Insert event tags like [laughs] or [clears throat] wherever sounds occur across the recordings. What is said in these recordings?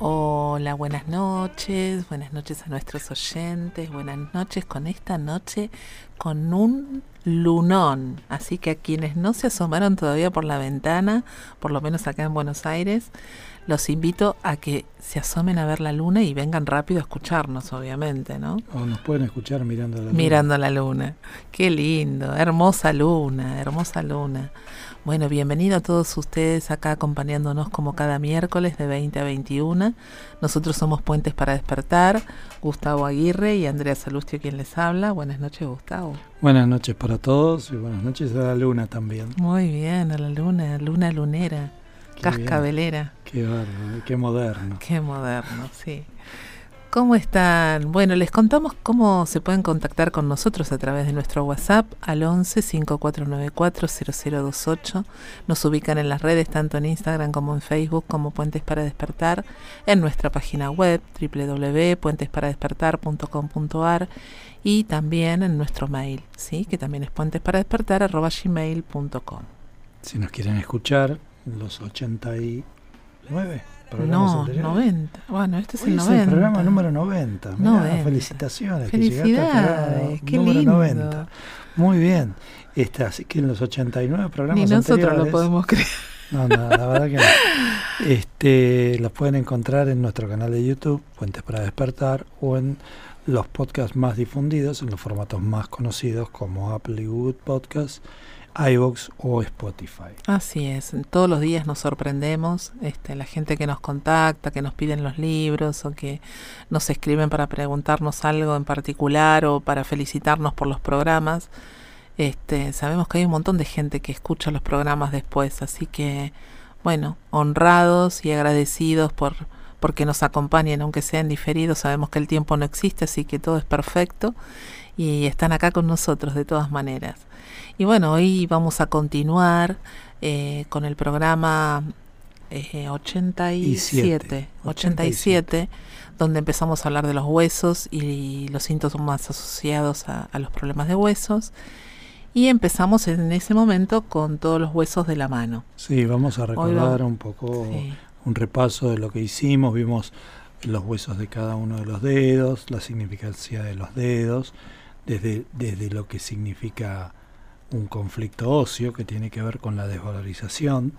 Hola, buenas noches, buenas noches a nuestros oyentes, buenas noches con esta noche con un lunón. Así que a quienes no se asomaron todavía por la ventana, por lo menos acá en Buenos Aires, los invito a que se asomen a ver la luna y vengan rápido a escucharnos, obviamente, ¿no? O nos pueden escuchar mirando la luna. Mirando la luna. Qué lindo, hermosa luna, hermosa luna. Bueno, bienvenido a todos ustedes acá acompañándonos como cada miércoles de 20 a 21. Nosotros somos Puentes para Despertar, Gustavo Aguirre y Andrea Salustio quien les habla. Buenas noches, Gustavo. Buenas noches para todos y buenas noches a la luna también. Muy bien, a la luna, luna lunera. Cascabelera. Qué bárbaro, qué moderno. Qué moderno, sí. ¿Cómo están? Bueno, les contamos cómo se pueden contactar con nosotros a través de nuestro WhatsApp al 11 5494 0028. Nos ubican en las redes tanto en Instagram como en Facebook como Puentes para Despertar, en nuestra página web www.puentesparadespertar.com.ar y también en nuestro mail, ¿sí? que también es puentesparadespertar.gmail.com. Si nos quieren escuchar, los 89 no, 90. Bueno, este es el 90. el programa número 90. felicitaciones. Felicidades, qué número lindo. 90. Muy bien. Este, así que en los 89 programas Ni nosotros lo podemos creer. No, no, la verdad que no. Este, los pueden encontrar en nuestro canal de YouTube, Puentes para Despertar, o en los podcasts más difundidos, en los formatos más conocidos como Apple y Google Podcasts iVoox o Spotify. Así es, todos los días nos sorprendemos, este, la gente que nos contacta, que nos piden los libros o que nos escriben para preguntarnos algo en particular o para felicitarnos por los programas. Este, sabemos que hay un montón de gente que escucha los programas después, así que bueno, honrados y agradecidos por porque nos acompañen, aunque sean diferidos, sabemos que el tiempo no existe, así que todo es perfecto y están acá con nosotros de todas maneras. Y bueno, hoy vamos a continuar eh, con el programa eh, 87, 87, donde empezamos a hablar de los huesos y los síntomas asociados a, los problemas de huesos. Y empezamos en ese momento con todos los huesos de la mano. Sí, vamos a recordar un poco un repaso de lo que hicimos. Vimos los huesos de cada uno de los dedos, la significancia de los dedos, desde, desde lo que significa un conflicto óseo que tiene que ver con la desvalorización.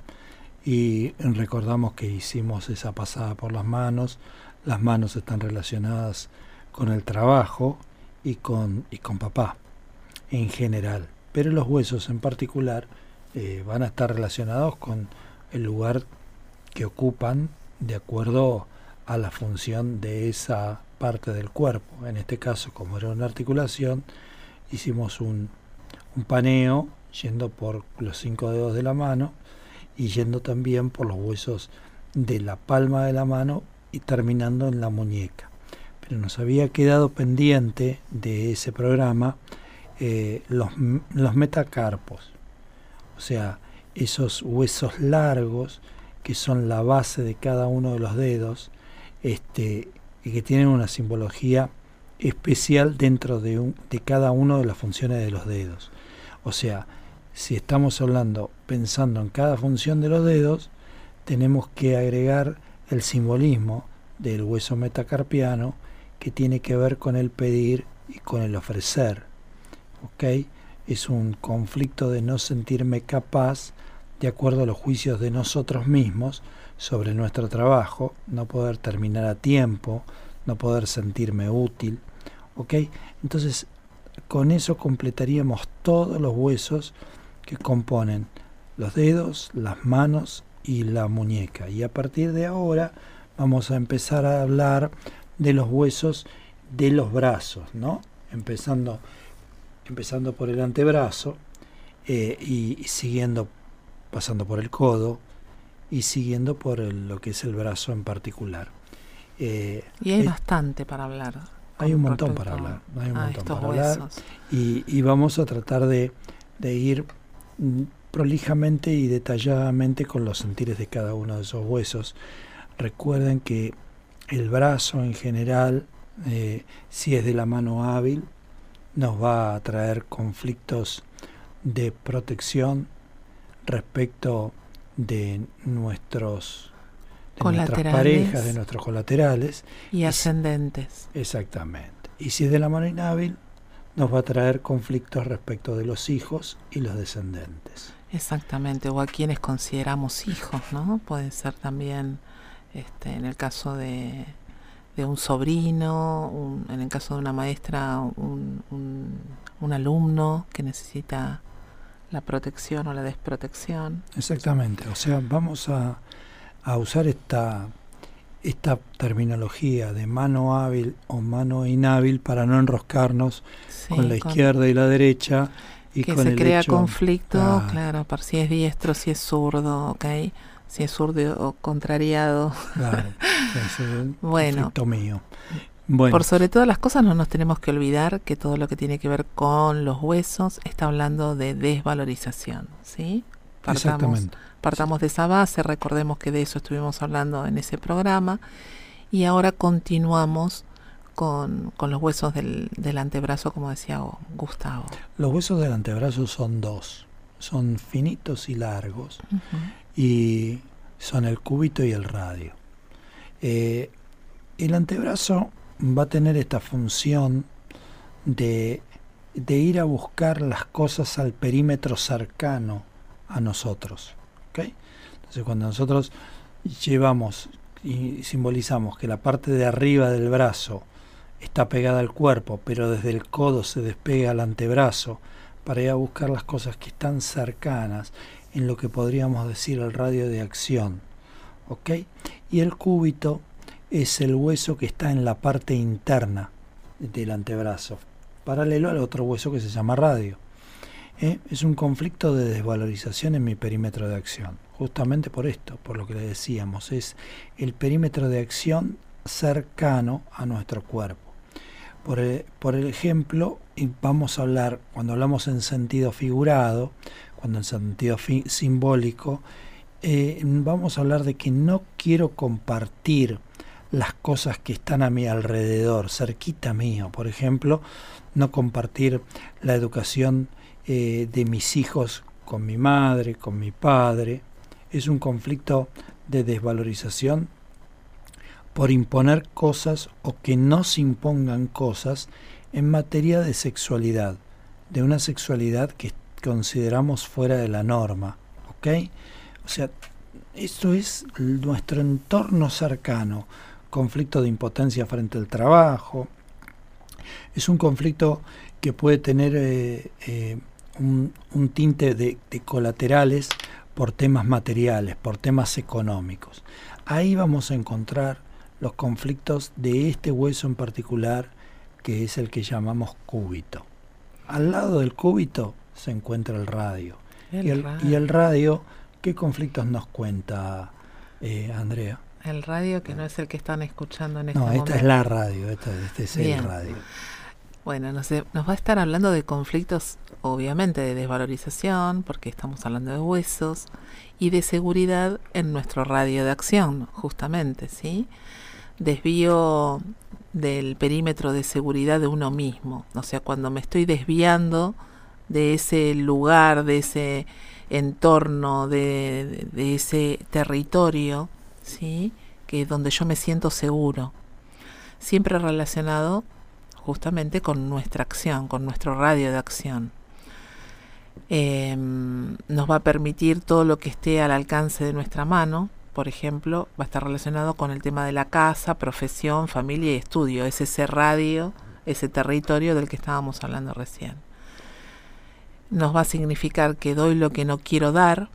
Y recordamos que hicimos esa pasada por las manos, las manos están relacionadas con el trabajo y con, y con papá en general, pero los huesos en particular eh, van a estar relacionados con el lugar que ocupan de acuerdo a la función de esa parte del cuerpo. En este caso, como era una articulación, hicimos un, paneo yendo por los cinco dedos de la mano y yendo también por los huesos de la palma de la mano y terminando en la muñeca. Pero nos había quedado pendiente de ese programa eh, los, los metacarpos, o sea, esos huesos largos que son la base de cada uno de los dedos este, y que tienen una simbología especial dentro de, un, de cada una de las funciones de los dedos. O sea, si estamos hablando pensando en cada función de los dedos, tenemos que agregar el simbolismo del hueso metacarpiano que tiene que ver con el pedir y con el ofrecer. ¿Ok? Es un conflicto de no sentirme capaz de acuerdo a los juicios de nosotros mismos sobre nuestro trabajo, no poder terminar a tiempo, no poder sentirme útil. ¿Ok? Entonces con eso completaríamos todos los huesos que componen los dedos, las manos y la muñeca. Y a partir de ahora vamos a empezar a hablar de los huesos de los brazos, ¿no? Empezando, empezando por el antebrazo eh, y, siguiendo, pasando por el codo y siguiendo por lo que es el brazo en particular. Eh, y hay bastante para hablar. Hay un montón para hablar, hay un montón para hablar. Y, vamos a tratar de, ir prolijamente y detalladamente con los sentires de cada uno de esos huesos. Recuerden que el brazo en general, eh, si es de la mano hábil, nos va a traer conflictos de protección respecto de nuestros de nuestras parejas, de nuestros colaterales. Y ascendentes. exactamente. Y si es de la mano inhábil, nos va a traer conflictos respecto de los hijos y los descendentes. Exactamente, o a quienes consideramos hijos, ¿no? Puede ser también, este, en el caso de, de un sobrino, en el caso de una maestra, un, un, alumno que necesita la protección o la desprotección. Exactamente, o sea, vamos a, a usar esta, esta terminología de mano hábil o mano inhábil para no enroscarnos con la izquierda y la derecha. Y que se crea conflicto, claro, por si es diestro, si es zurdo, ¿ok? si es zurdo o contrariado. Claro, [laughs] bueno, mío. Por sobre todas las cosas no nos tenemos que olvidar que todo lo que tiene que ver con los huesos está hablando de desvalorización, ¿sí? Partamos, partamos de esa base, recordemos que de eso estuvimos hablando en ese programa y ahora continuamos con, los huesos del, antebrazo, como decía Gustavo. Los huesos del antebrazo son dos, son finitos y largos y son el cúbito y el radio. Eh, el antebrazo va a tener esta función de, de, ir a buscar las cosas al perímetro cercano a nosotros. Entonces cuando nosotros llevamos y simbolizamos que la parte de arriba del brazo está pegada al cuerpo, pero desde el codo se despega al antebrazo para ir a buscar las cosas que están cercanas en lo que podríamos decir el radio de acción. Y el cúbito es el hueso que está en la parte interna del antebrazo, paralelo al otro hueso que se llama radio. ¿Eh? Es un conflicto de desvalorización en mi perímetro de acción, justamente por esto, por lo que le decíamos, es el perímetro de acción cercano a nuestro cuerpo. Por, e, por ejemplo, vamos a hablar, cuando hablamos en sentido figurado, cuando en sentido simbólico, eh, vamos a hablar de que no quiero compartir las cosas que están a mi alrededor, cerquita mío. Por ejemplo, no compartir la educación eh, de mis hijos con mi madre, con mi padre. Es un conflicto de desvalorización por imponer cosas o que no se impongan cosas en materia de sexualidad, de una sexualidad que consideramos fuera de la norma. ¿Ok? O sea, esto es nuestro entorno cercano. Conflicto de impotencia frente al trabajo. Es un conflicto que puede tener eh, eh, un, tinte de, de colaterales por temas materiales, por temas económicos. Ahí vamos a encontrar los conflictos de este hueso en particular, que es el que llamamos cúbito. Al lado del cúbito se encuentra el radio. y, el, radio. ¿qué conflictos nos cuenta eh, Andrea? El radio que no es el que están escuchando en este momento. No, esta es la radio, esta, este es el radio. Bueno, nos, nos va a estar hablando de conflictos, obviamente, de desvalorización, porque estamos hablando de huesos, y de seguridad en nuestro radio de acción, justamente, ¿sí? Desvío del perímetro de seguridad de uno mismo, o sea, cuando me estoy desviando de ese lugar, de ese entorno, de, ese territorio, ¿sí? que donde yo me siento seguro. Siempre relacionado justamente con nuestra acción, con nuestro radio de acción. Em, nos va a permitir todo lo que esté al alcance de nuestra mano, por ejemplo, va a estar relacionado con el tema de la casa, profesión, familia y estudio. Es ese radio, ese territorio del que estábamos hablando recién nos va a significar que doy lo que no quiero dar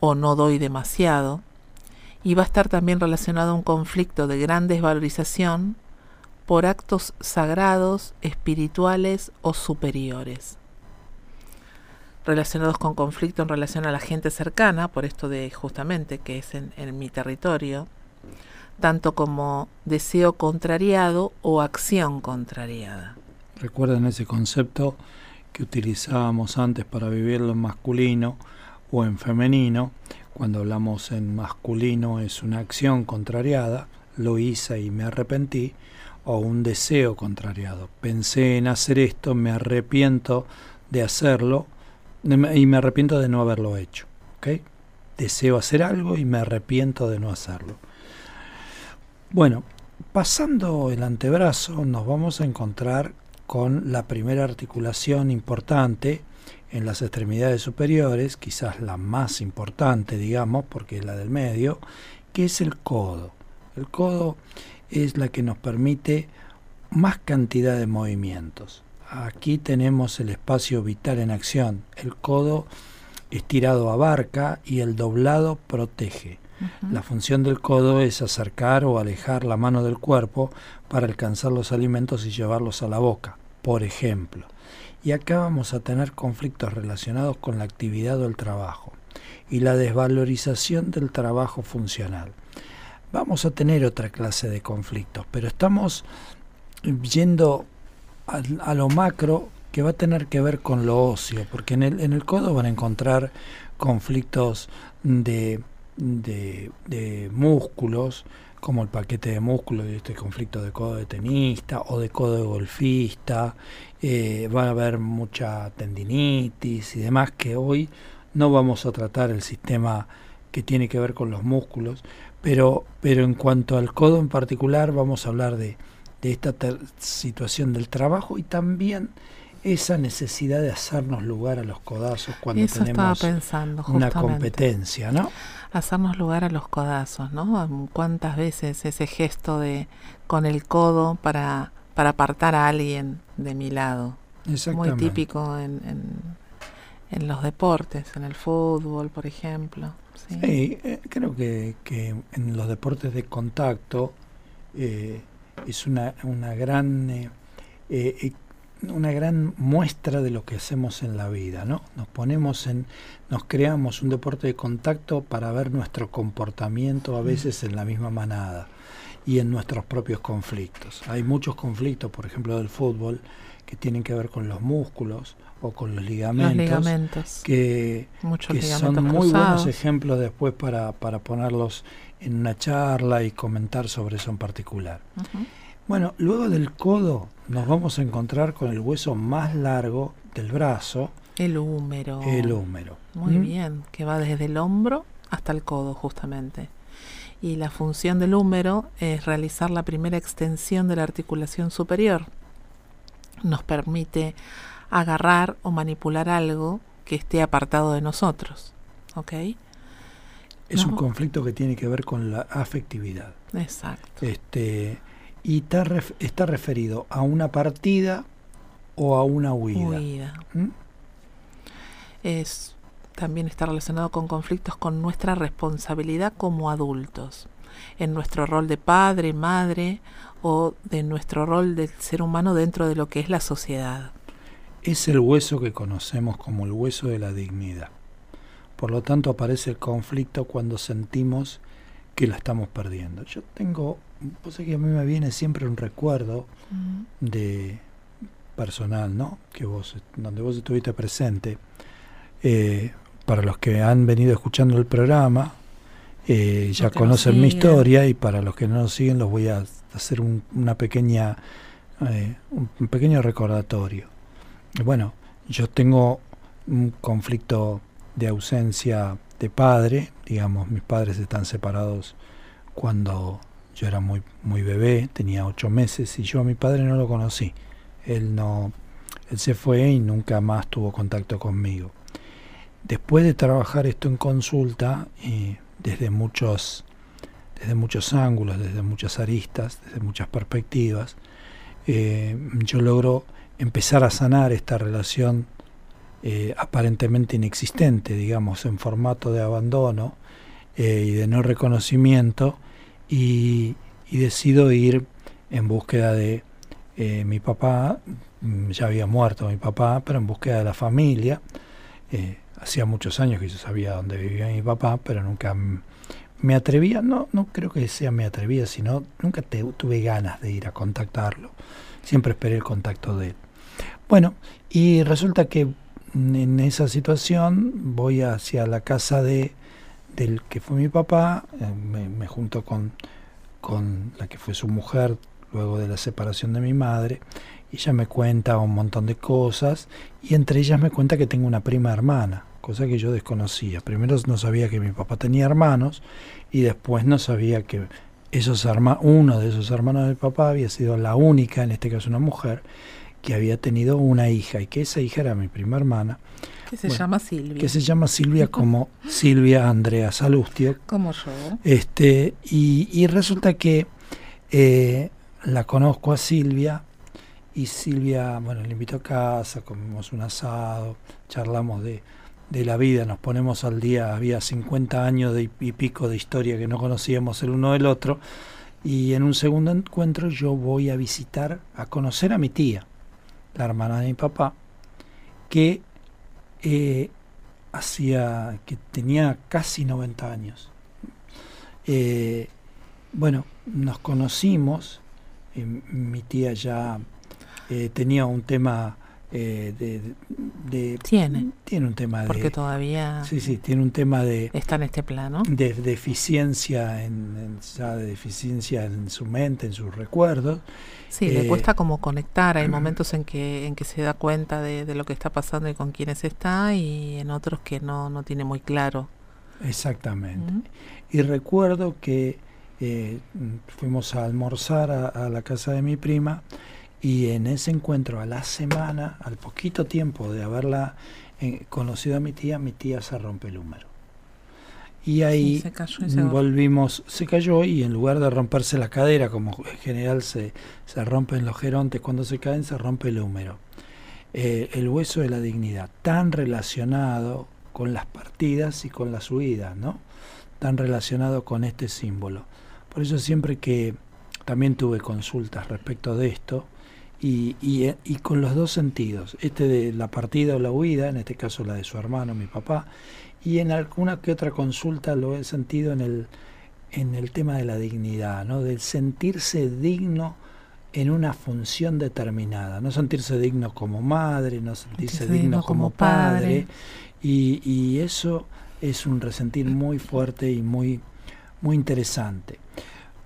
o no doy demasiado, y va a estar también relacionado a un conflicto de gran desvalorización por actos sagrados, espirituales o superiores. Relacionados con conflicto en relación a la gente cercana, por esto de justamente que es en, en mi territorio, tanto como deseo contrariado o acción contrariada. Recuerden ese concepto que utilizábamos antes para vivirlo en masculino o en femenino. Cuando hablamos en masculino es una acción contrariada, lo hice y me arrepentí, o un deseo contrariado. Pensé en hacer esto, me arrepiento de hacerlo y me arrepiento de no haberlo hecho. ¿okay? Deseo hacer algo y me arrepiento de no hacerlo. Bueno, pasando el antebrazo nos vamos a encontrar con la primera articulación importante en las extremidades superiores, quizás la más importante, digamos, porque es la del medio, que es el codo. El codo es la que nos permite más cantidad de movimientos. Aquí tenemos el espacio vital en acción. El codo estirado abarca y el doblado protege. La función del codo es acercar o alejar la mano del cuerpo para alcanzar los alimentos y llevarlos a la boca por ejemplo. Y acá vamos a tener conflictos relacionados con la actividad o el trabajo y la desvalorización del trabajo funcional. Vamos a tener otra clase de conflictos, pero estamos yendo a, lo macro que va a tener que ver con lo óseo, porque en el, en el codo van a encontrar conflictos de, de músculos, como el paquete de músculos de este conflicto de codo de tenista o de codo de golfista, eh, va a haber mucha tendinitis y demás que hoy no vamos a tratar el sistema que tiene que ver con los músculos, pero, pero en cuanto al codo en particular vamos a hablar de, de esta situación del trabajo y también esa necesidad de hacernos lugar a los codazos cuando tenemos una competencia, ¿no? hacernos lugar a los codazos, ¿no? ¿Cuántas veces ese gesto de con el codo para, para apartar a alguien de mi lado? Muy típico en, en, los deportes, en el fútbol, por ejemplo. Sí, eh, creo que, que, en los deportes de contacto eh, es una, una gran eh, eh una gran muestra de lo que hacemos en la vida, ¿no? Nos ponemos en, nos creamos un deporte de contacto para ver nuestro comportamiento a veces en la misma manada y en nuestros propios conflictos. Hay muchos conflictos, por ejemplo, del fútbol, que tienen que ver con los músculos o con los ligamentos, que, son muy buenos ejemplos después para, para ponerlos en una charla y comentar sobre eso en particular. Bueno, luego del codo nos vamos a encontrar con el hueso más largo del brazo. El húmero. El húmero. Muy ¿Mm? bien, que va desde el hombro hasta el codo justamente. Y la función del húmero es realizar la primera extensión de la articulación superior. Nos permite agarrar o manipular algo que esté apartado de nosotros. ¿Ok? Es un conflicto que tiene que ver con la afectividad. Exacto. Este, y está, está referido a una partida o a una huida. ¿Mm? Es también está relacionado con conflictos con nuestra responsabilidad como adultos, en nuestro rol de padre, madre o de nuestro rol del ser humano dentro de lo que es la sociedad. Es el hueso que conocemos como el hueso de la dignidad. Por lo tanto aparece el conflicto cuando sentimos que la estamos perdiendo. Yo tengo pues que a mí me viene siempre un recuerdo de personal, ¿no? Que vos, donde vos estuviste presente. Eh, para los que han venido escuchando el programa, eh, ya conocen mi historia y para los que no nos siguen los voy a hacer un, una pequeña, eh, un pequeño recordatorio. Bueno, yo tengo un conflicto de ausencia de padre, digamos, mis padres están separados cuando yo era muy, muy bebé, tenía ocho meses y yo a mi padre no lo conocí. Él no, él se fue y nunca más tuvo contacto conmigo. Después de trabajar esto en consulta, y desde muchos, desde muchos ángulos, desde muchas aristas, desde muchas perspectivas, eh, yo logro empezar a sanar esta relación eh, aparentemente inexistente, digamos, en formato de abandono eh, y de no reconocimiento, y, decido ir en búsqueda de eh, mi papá, mm, ya había muerto mi papá, pero en búsqueda de la familia. Eh, hacía muchos años que yo sabía dónde vivía mi papá, pero nunca me atrevía, no, no creo que sea me atrevía, sino nunca tuve ganas de ir a contactarlo. Siempre esperé el contacto de él. Bueno, y resulta que en esa situación voy hacia la casa de del que fue mi papá, eh, me, junto con, con la que fue su mujer luego de la separación de mi madre, y ella me cuenta un montón de cosas, y entre ellas me cuenta que tengo una prima hermana, cosa que yo desconocía. Primero no sabía que mi papá tenía hermanos, y después no sabía que esos uno de esos hermanos del papá había sido la única, en este caso una mujer, que había tenido una hija y que esa hija era mi prima hermana. Que se llama Silvia. Que se llama Silvia como [laughs] Silvia Andrea Salustio. Como yo. Este, y, resulta que eh, la conozco a Silvia y Silvia, bueno, le invito a casa, comimos un asado, charlamos de, de la vida, nos ponemos al día, había 50 años de, y pico de historia que no conocíamos el uno del otro, y en un segundo encuentro yo voy a visitar, a conocer a mi tía, la hermana de mi papá, que eh, hacía, que tenía casi 90 años. Eh, bueno, nos conocimos, eh, mi tía ya tenía un tema eh, de, tiene. tiene un tema porque todavía sí sí tiene un tema de está en este plano. de deficiencia en, ya de deficiencia en su mente en sus recuerdos. Sí le eh, cuesta como conectar. Hay momentos en que en que se da cuenta de, lo que está pasando y con quiénes está y en otros que no no tiene muy claro. Exactamente. Y recuerdo que fuimos a almorzar a la casa de mi prima y en ese encuentro, a la semana, al poquito tiempo de haberla eh, conocido a mi tía, mi tía se rompe el húmero. Y ahí volvimos, se cayó y en lugar de romperse la cadera, como en general se, se rompen los gerontes cuando se caen, se rompe el húmero. Eh, el hueso de la dignidad, tan relacionado con las partidas y con las huidas, ¿no? Tan relacionado con este símbolo. Por eso siempre que también tuve consultas respecto de esto, y, y, y, con los dos sentidos, este de la partida o la huida, en este caso la de su hermano, mi papá, y en alguna que otra consulta lo he sentido en el, en el tema de la dignidad, ¿no? del sentirse digno en una función determinada, no sentirse digno como madre, no sentirse digno, como, padre, Y, y, eso es un resentir muy fuerte y muy, muy interesante.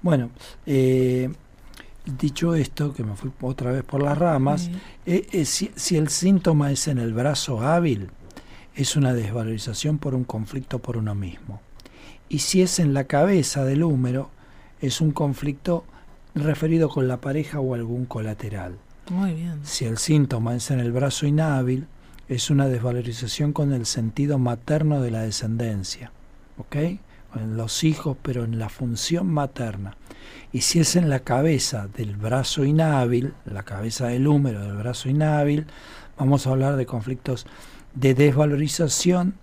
Bueno, eh, Dicho esto, que me fui otra vez por las ramas, eh, eh, si, si, el síntoma es en el brazo hábil, es una desvalorización por un conflicto por uno mismo. Y si es en la cabeza del húmero, es un conflicto referido con la pareja o algún colateral. Muy bien. Si el síntoma es en el brazo inhábil, es una desvalorización con el sentido materno de la descendencia. ¿Ok? En los hijos, pero en la función materna. Y si es en la cabeza del brazo inhábil, la cabeza del húmero del brazo inhábil, vamos a hablar de conflictos de desvalorización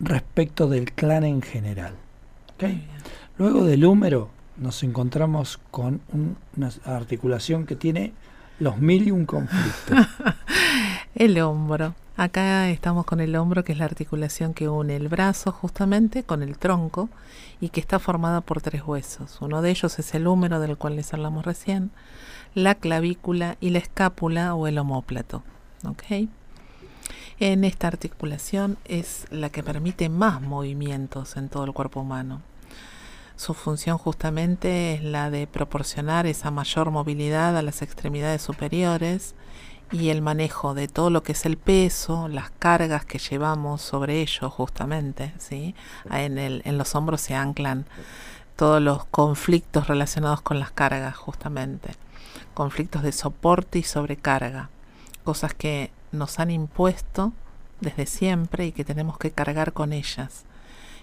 respecto del clan en general. Luego del húmero nos encontramos con una articulación que tiene los mil y un conflictos. [laughs] el hombro. Acá estamos con el hombro, que es la articulación que une el brazo justamente con el tronco y que está formada por tres huesos. Uno de ellos es el húmero del cual les hablamos recién, la clavícula y la escápula o el omóplato. En esta articulación es la que permite más movimientos en todo el cuerpo humano. Su función justamente es la de proporcionar esa mayor movilidad a las extremidades superiores y el manejo de todo lo que es el peso, las cargas que llevamos sobre ellos justamente, ¿sí? En, el, en los hombros se anclan todos los conflictos relacionados con las cargas justamente, conflictos de soporte y sobrecarga, cosas que nos han impuesto desde siempre y que tenemos que cargar con ellas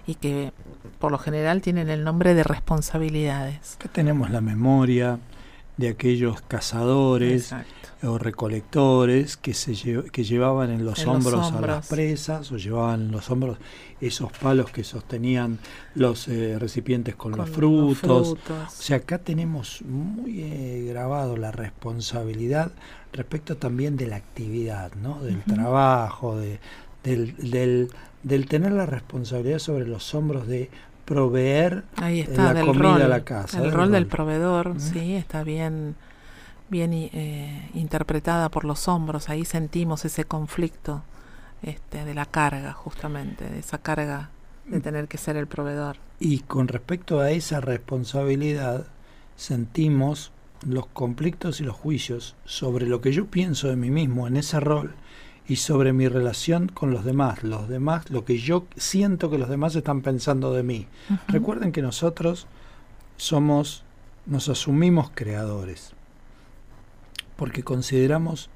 y que por lo general tienen el nombre de responsabilidades. Tenemos la memoria de aquellos cazadores o recolectores que, se que llevaban en los, hombros, a las presas o llevaban en los hombros esos palos que sostenían los eh, recipientes con, los, frutos. O sea, acá tenemos muy eh, grabado la responsabilidad respecto también de la actividad, ¿no? del trabajo, de, del, del, del tener la responsabilidad sobre los hombros de proveer la comida a la casa. El rol, del proveedor, sí, está bien bien eh, interpretada por los hombros, ahí sentimos ese conflicto este, de la carga, justamente, de esa carga de tener que ser el proveedor. Y con respecto a esa responsabilidad, sentimos los conflictos y los juicios sobre lo que yo pienso de mí mismo en ese rol y sobre mi relación con los demás, los demás, lo que yo siento que los demás están pensando de mí. Recuerden que nosotros somos, nos asumimos creadores, porque consideramos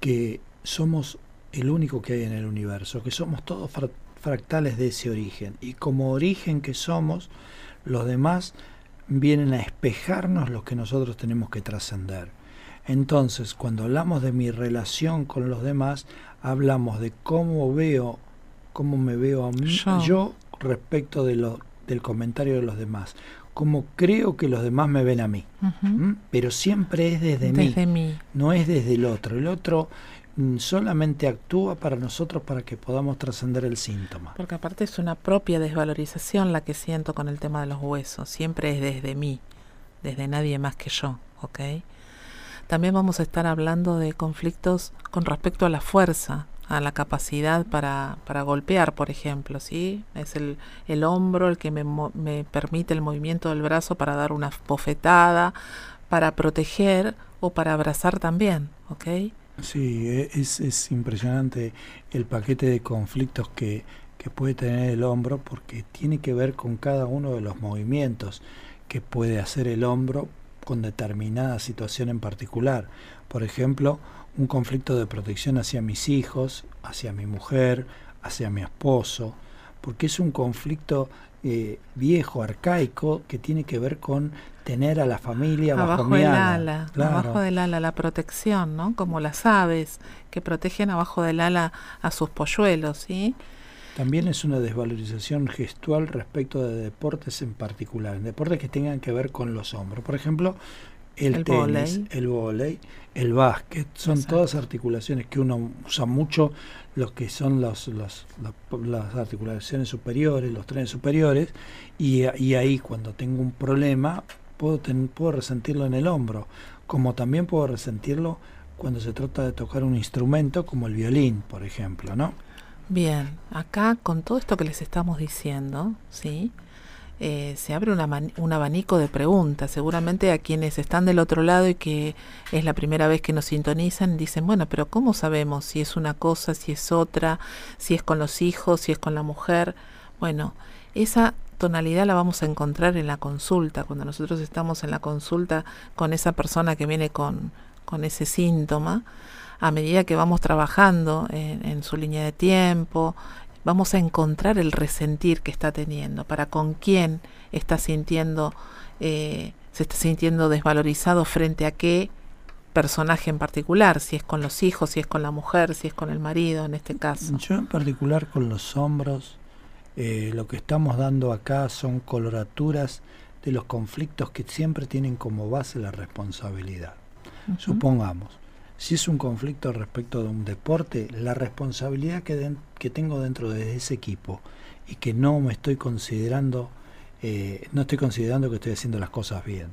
que somos el único que hay en el universo, que somos todos fractales de ese origen, y como origen que somos, los demás vienen a espejarnos lo que nosotros tenemos que trascender. Entonces, cuando hablamos de mi relación con los demás, hablamos de cómo veo, cómo me veo a mí, yo, respecto de lo, del comentario de los demás, cómo creo que los demás me ven a mí. Pero siempre es desde, mí, no es desde el otro. El otro mm, solamente actúa para nosotros para que podamos trascender el síntoma. Porque aparte es una propia desvalorización la que siento con el tema de los huesos. Siempre es desde mí, desde nadie más que yo, ¿ok? También vamos a estar hablando de conflictos con respecto a la fuerza, a la capacidad para, para golpear, por ejemplo, ¿sí? Es el, el hombro el que me, me permite el movimiento del brazo para dar una bofetada, para proteger o para abrazar también, ¿ok? Sí, e, es, es impresionante el paquete de conflictos que, que puede tener el hombro porque tiene que ver con cada uno de los movimientos que puede hacer el hombro con determinada situación en particular. Por ejemplo, un conflicto de protección hacia mis hijos, hacia mi mujer, hacia mi esposo, porque es un conflicto eh, viejo, arcaico, que tiene que ver con tener a la familia abajo bajo del ala, abajo del ala, la protección, ¿no? Como las aves que protegen abajo del ala a sus polluelos, ¿sí? También es una desvalorización gestual respecto de deportes en particular, deportes que tengan que ver con los hombros. Por ejemplo, el, tenis, el volei, el básquet, son todas articulaciones que uno usa mucho, los que son los, las articulaciones superiores, los trenes superiores, y, ahí cuando tengo un problema puedo, puedo resentirlo en el hombro, como también puedo resentirlo cuando se trata de tocar un instrumento como el violín, por ejemplo, ¿no? Bien, acá con todo esto que les estamos diciendo, ¿sí? Eh, se abre un abanico de preguntas. Seguramente a quienes están del otro lado y que es la primera vez que nos sintonizan, dicen, bueno, pero ¿cómo sabemos si es una cosa, si es otra, si es con los hijos, si es con la mujer? Bueno, esa tonalidad la vamos a encontrar en la consulta, cuando nosotros estamos en la consulta con esa persona que viene con, con ese síntoma a medida que vamos trabajando en, su línea de tiempo, vamos a encontrar el resentir que está teniendo, para con quién está sintiendo, eh, se está sintiendo desvalorizado frente a qué personaje en particular, si es con los hijos, si es con la mujer, si es con el marido en este caso. Yo en particular con los hombros, eh, lo que estamos dando acá son coloraturas de los conflictos que siempre tienen como base la responsabilidad. Supongamos, si es un conflicto respecto de un deporte, la responsabilidad que, que tengo dentro de ese equipo y que no me estoy considerando, eh, no estoy considerando que estoy haciendo las cosas bien.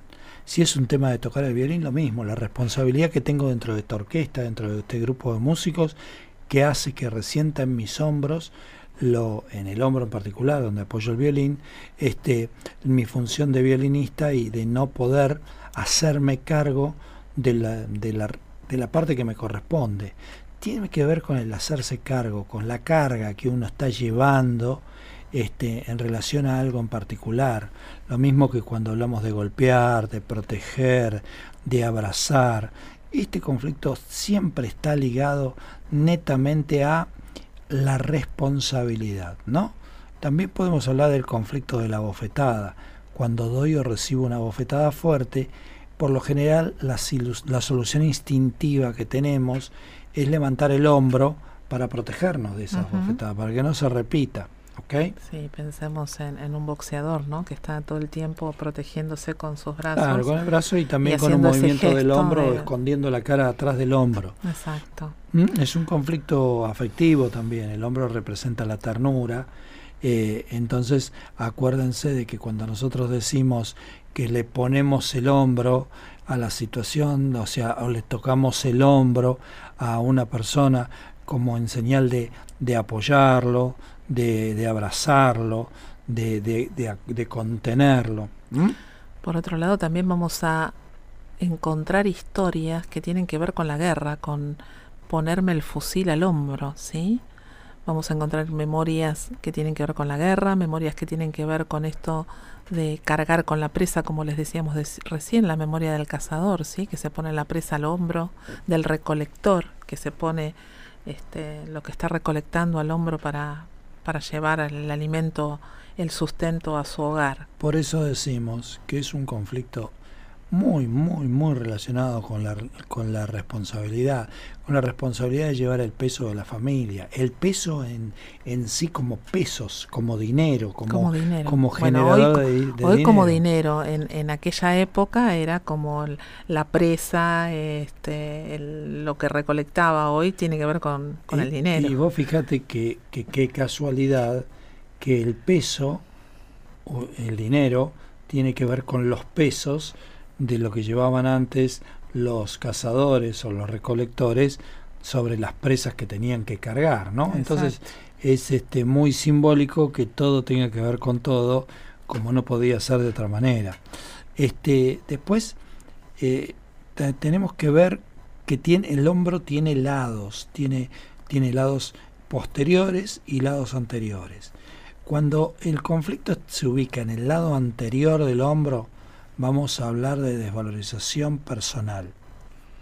Si es un tema de tocar el violín, lo mismo, la responsabilidad que tengo dentro de esta orquesta, dentro de este grupo de músicos, que hace que resienta en mis hombros lo en el hombro en particular donde apoyo el violín este mi función de violinista y de no poder hacerme cargo de la, de la de la parte que me corresponde. Tiene que ver con el hacerse cargo, con la carga que uno está llevando este, en relación a algo en particular. Lo mismo que cuando hablamos de golpear, de proteger, de abrazar. Este conflicto siempre está ligado netamente a la responsabilidad, ¿no? También podemos hablar del conflicto de la bofetada. Cuando doy o recibo una bofetada fuerte, por lo general la, la solución instintiva que tenemos es levantar el hombro para protegernos de esa bofetada, para que no se repita. ¿ok? Sí, pensemos en, un boxeador, ¿no? Que está todo el tiempo protegiéndose con sus brazos. Claro, con el brazo y también con un movimiento del hombro, escondiendo la cara atrás del hombro. Exacto. ¿Mm? Es un conflicto afectivo también. El hombro representa la ternura. Eh, entonces, acuérdense de que cuando nosotros decimos que le ponemos el hombro a la situación, o sea, o le tocamos el hombro a una persona como en señal de, de apoyarlo, de, de abrazarlo, de, de, de contenerlo. Por otro lado, también vamos a encontrar historias que tienen que ver con la guerra, con ponerme el fusil al hombro, ¿sí? vamos a encontrar memorias que tienen que ver con la guerra, memorias que tienen que ver con esto de cargar con la presa, como les decíamos recién, la memoria del cazador, ¿sí? que se pone la presa al hombro, del recolector, que se pone este, lo que está recolectando al hombro para, para llevar el alimento, el sustento a su hogar. Por eso decimos que es un conflicto muy, muy, muy relacionado con la, con la responsabilidad, con la responsabilidad de llevar el peso de la familia, el peso en, en sí como pesos, como dinero, como, como, dinero. como generador hoy, de, hoy como dinero, en, en aquella época era como la presa, este, lo que recolectaba hoy tiene que ver con, con el dinero. Y vos fíjate que qué casualidad que el peso, el dinero, tiene que ver con los pesos de lo que llevaban antes los cazadores o los recolectores sobre las presas que tenían que cargar, ¿no? Entonces es este muy simbólico que todo tenga que ver con todo, como no podía ser de otra manera. Este, después eh, tenemos que ver que tiene, el hombro tiene lados, tiene, tiene lados posteriores y lados anteriores. Cuando el conflicto se ubica en el lado anterior del hombro, vamos a hablar de desvalorización personal,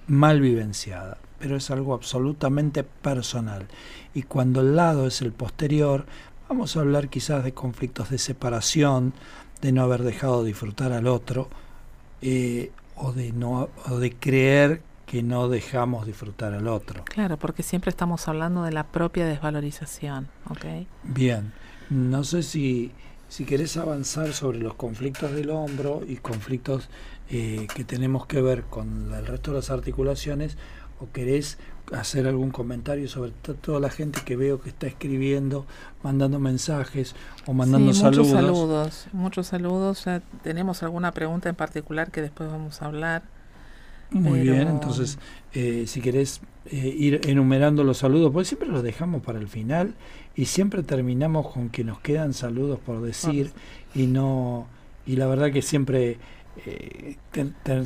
mal vivenciada, pero es algo absolutamente personal. Y cuando el lado es el posterior, vamos a hablar quizás de conflictos de separación, de no haber dejado disfrutar al otro, eh, o, de no, o de creer que no dejamos disfrutar al otro. Claro, porque siempre estamos hablando de la propia desvalorización. ¿okay? Bien, no sé si si querés avanzar sobre los conflictos del hombro y conflictos eh, que tenemos que ver con el resto de las articulaciones, o querés hacer algún comentario sobre toda la gente que veo que está escribiendo, mandando mensajes o mandando saludos. Muchos saludos, muchos saludos. tenemos alguna pregunta en particular que después vamos a hablar. Muy bien, entonces eh, si querés eh, ir enumerando los saludos, pues siempre los dejamos para el final y siempre terminamos con que nos quedan saludos por decir y no y la verdad que siempre eh,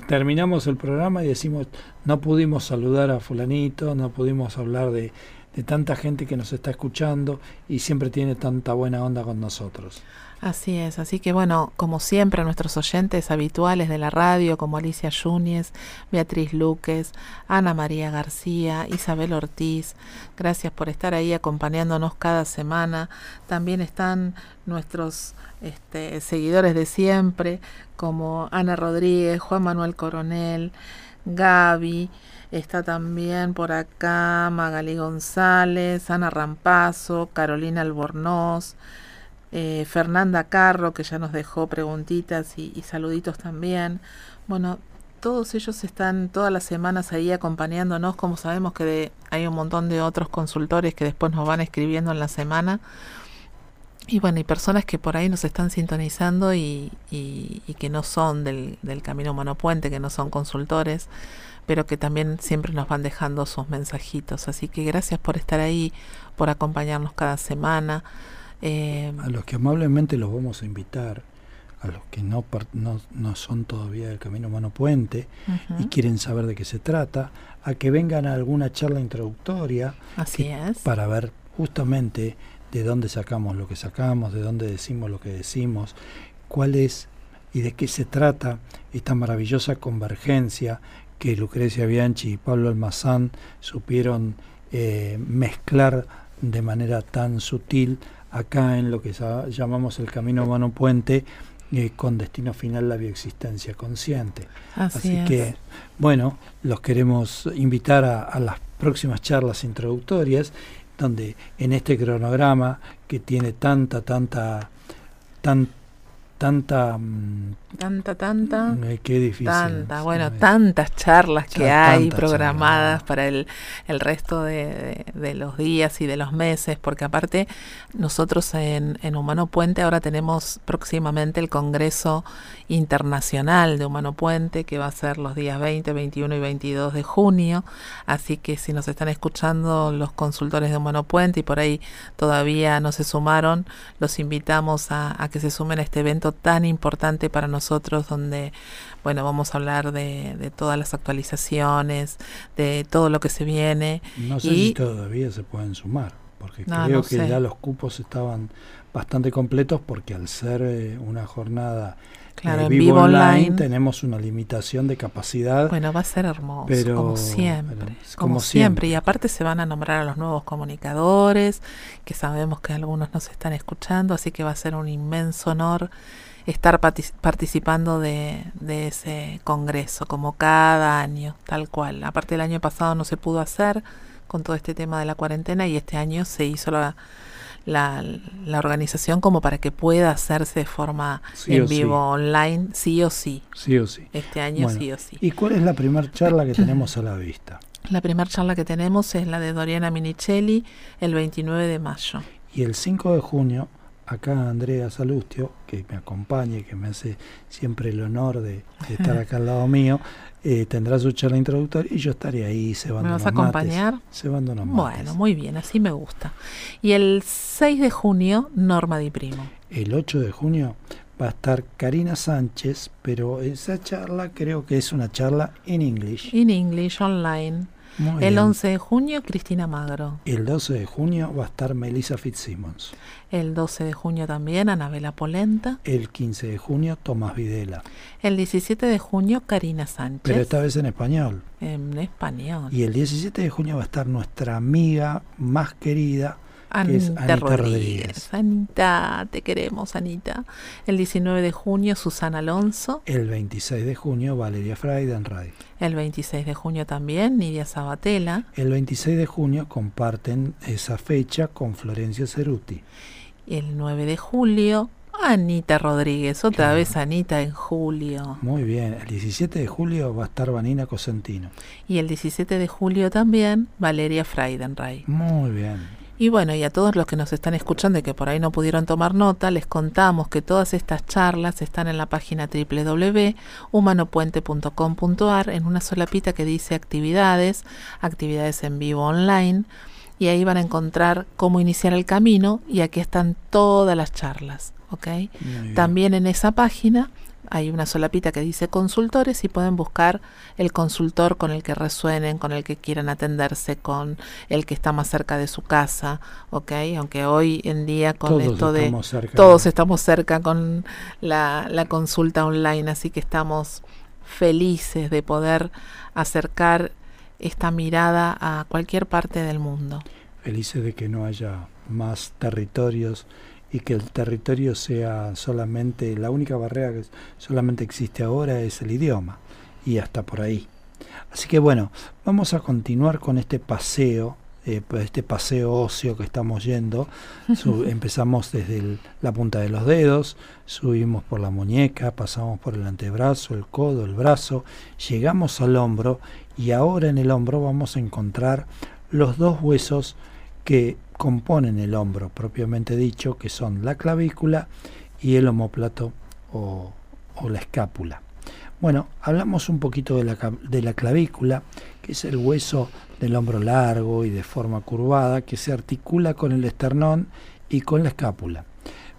terminamos el programa y decimos no pudimos saludar a fulanito, no pudimos hablar de, de tanta gente que nos está escuchando y siempre tiene tanta buena onda con nosotros. Así es, así que bueno, como siempre, nuestros oyentes habituales de la radio, como Alicia Yúñez, Beatriz Luques, Ana María García, Isabel Ortiz, gracias por estar ahí acompañándonos cada semana. También están nuestros este, seguidores de siempre, como Ana Rodríguez, Juan Manuel Coronel, Gaby, está también por acá Magali González, Ana Rampazo, Carolina Albornoz, eh, Fernanda Carro, que ya nos dejó preguntitas y, saluditos también. Bueno, todos ellos están todas las semanas ahí acompañándonos, como sabemos que hay un montón de otros consultores que después nos van escribiendo en la semana. Y bueno, y personas que por ahí nos están sintonizando y, y, que no son del, del Camino Humano Puente, que no son consultores, pero que también siempre nos van dejando sus mensajitos. Así que gracias por estar ahí, por acompañarnos cada semana. Eh, a los que amablemente los vamos a invitar, a los que no, no, no son todavía del Camino Humano Puente y quieren saber de qué se trata, a que vengan a alguna charla introductoria Así es. para ver justamente de dónde sacamos lo que sacamos, de dónde decimos lo que decimos, cuál es y de qué se trata esta maravillosa convergencia que Lucrecia Bianchi y Pablo Almazán supieron eh, mezclar de manera tan sutil acá en lo que llamamos el camino humano puente, eh, con destino final la bioexistencia consciente. Así, que, bueno, los queremos invitar a, las próximas charlas introductorias, donde en este cronograma que tiene tanta, tanta, tan, tanta mm, tanta tanta qué difícil. tanta. Bueno tantas charlas que hay programadas para el, el resto de, los días y de los meses porque aparte nosotros en, en Humano Puente ahora tenemos próximamente el Congreso Internacional de Humano Puente que va a ser los días 20, 21 y 22 de junio. Así que si nos están escuchando los consultores de Humano Puente y por ahí todavía no se sumaron los invitamos a, a que se sumen a este evento tan importante para nosotros donde, bueno, vamos a hablar de, de todas las actualizaciones, de todo lo que se viene. No sé si todavía se pueden sumar. porque creo que ya los cupos estaban bastante completos porque al ser eh, una jornada Claro, en vivo, online, tenemos una limitación de capacidad. Bueno, va a ser hermoso, como siempre. como, siempre. Y aparte se van a nombrar a los nuevos comunicadores, que sabemos que algunos nos están escuchando, así que va a ser un inmenso honor estar participando de, de ese congreso, como cada año, tal cual. Aparte el año pasado no se pudo hacer con todo este tema de la cuarentena y este año se hizo la la, la, organización como para que pueda hacerse de forma en vivo, online, sí o sí. Sí o sí. Este año sí o sí. ¿Y cuál es la primera charla que tenemos a la vista? La primera charla que tenemos es la de Doriana Minichelli el 29 de mayo. Y el 5 de junio, acá Andrea Salustio, que me acompaña y que me hace siempre el honor de, de estar acá al lado mío, eh, tendrá su charla introductoria y yo estaré ahí cebando ¿Me vas a acompañar? Cebando Bueno, muy bien, así me gusta. Y el 6 de junio, Norma Di Primo. El 8 de junio va a estar Karina Sánchez, pero esa charla creo que es una charla en English. En English, online el 11 de junio, Cristina Magro. El 12 de junio va a estar Melissa Fitzsimmons. El 12 de junio también, Anabela Polenta. El 15 de junio, Tomás Videla. El 17 de junio, Karina Sánchez. Pero esta vez en español. En español. Y el 17 de junio va a estar nuestra amiga más querida, Anita, Rodríguez. Anita, te queremos, Anita. El 19 de junio, Susana Alonso. El 26 de junio, Valeria Fraidenreich. El 26 de junio también, Nidia Sabatella. El 26 de junio comparten esa fecha con Florencia Ceruti. El 9 de julio, Anita Rodríguez, otra vez Anita en julio. Muy bien, el 17 de julio va a estar Vanina Cosentino. Y el 17 de julio también Valeria Fraidenreich. Muy bien. Y bueno, y a todos los que nos están escuchando y que por ahí no pudieron tomar nota, les contamos que todas estas charlas están en la página www.humanopuente.com.ar en una sola pita que dice actividades, actividades en vivo online, y ahí van a encontrar cómo iniciar el camino y aquí están todas las charlas. ¿ok? También en esa página hay una solapita que dice consultores y pueden buscar el consultor con el que resuenen, con el que quieran atenderse, con el que está más cerca de su casa, ¿ok? Aunque hoy en día con esto de todos estamos cerca con la, la consulta online, así que estamos felices de poder acercar esta mirada a cualquier parte del mundo. Felices de que no haya más territorios y que el territorio sea solamente, la única barrera que solamente existe ahora es el idioma y hasta por ahí. Así que bueno, vamos a continuar con este paseo, eh, pues este paseo óseo que estamos yendo. [laughs] empezamos desde la punta de los dedos, subimos por la muñeca, pasamos por el antebrazo, el codo, el brazo, llegamos al hombro y ahora en el hombro vamos a encontrar los dos huesos que componen el hombro propiamente dicho, que son la clavícula y el homóplato o, la escápula. Bueno, hablamos un poquito de la, de la clavícula, que es el hueso del hombro largo y de forma curvada, que se articula con el esternón y con la escápula.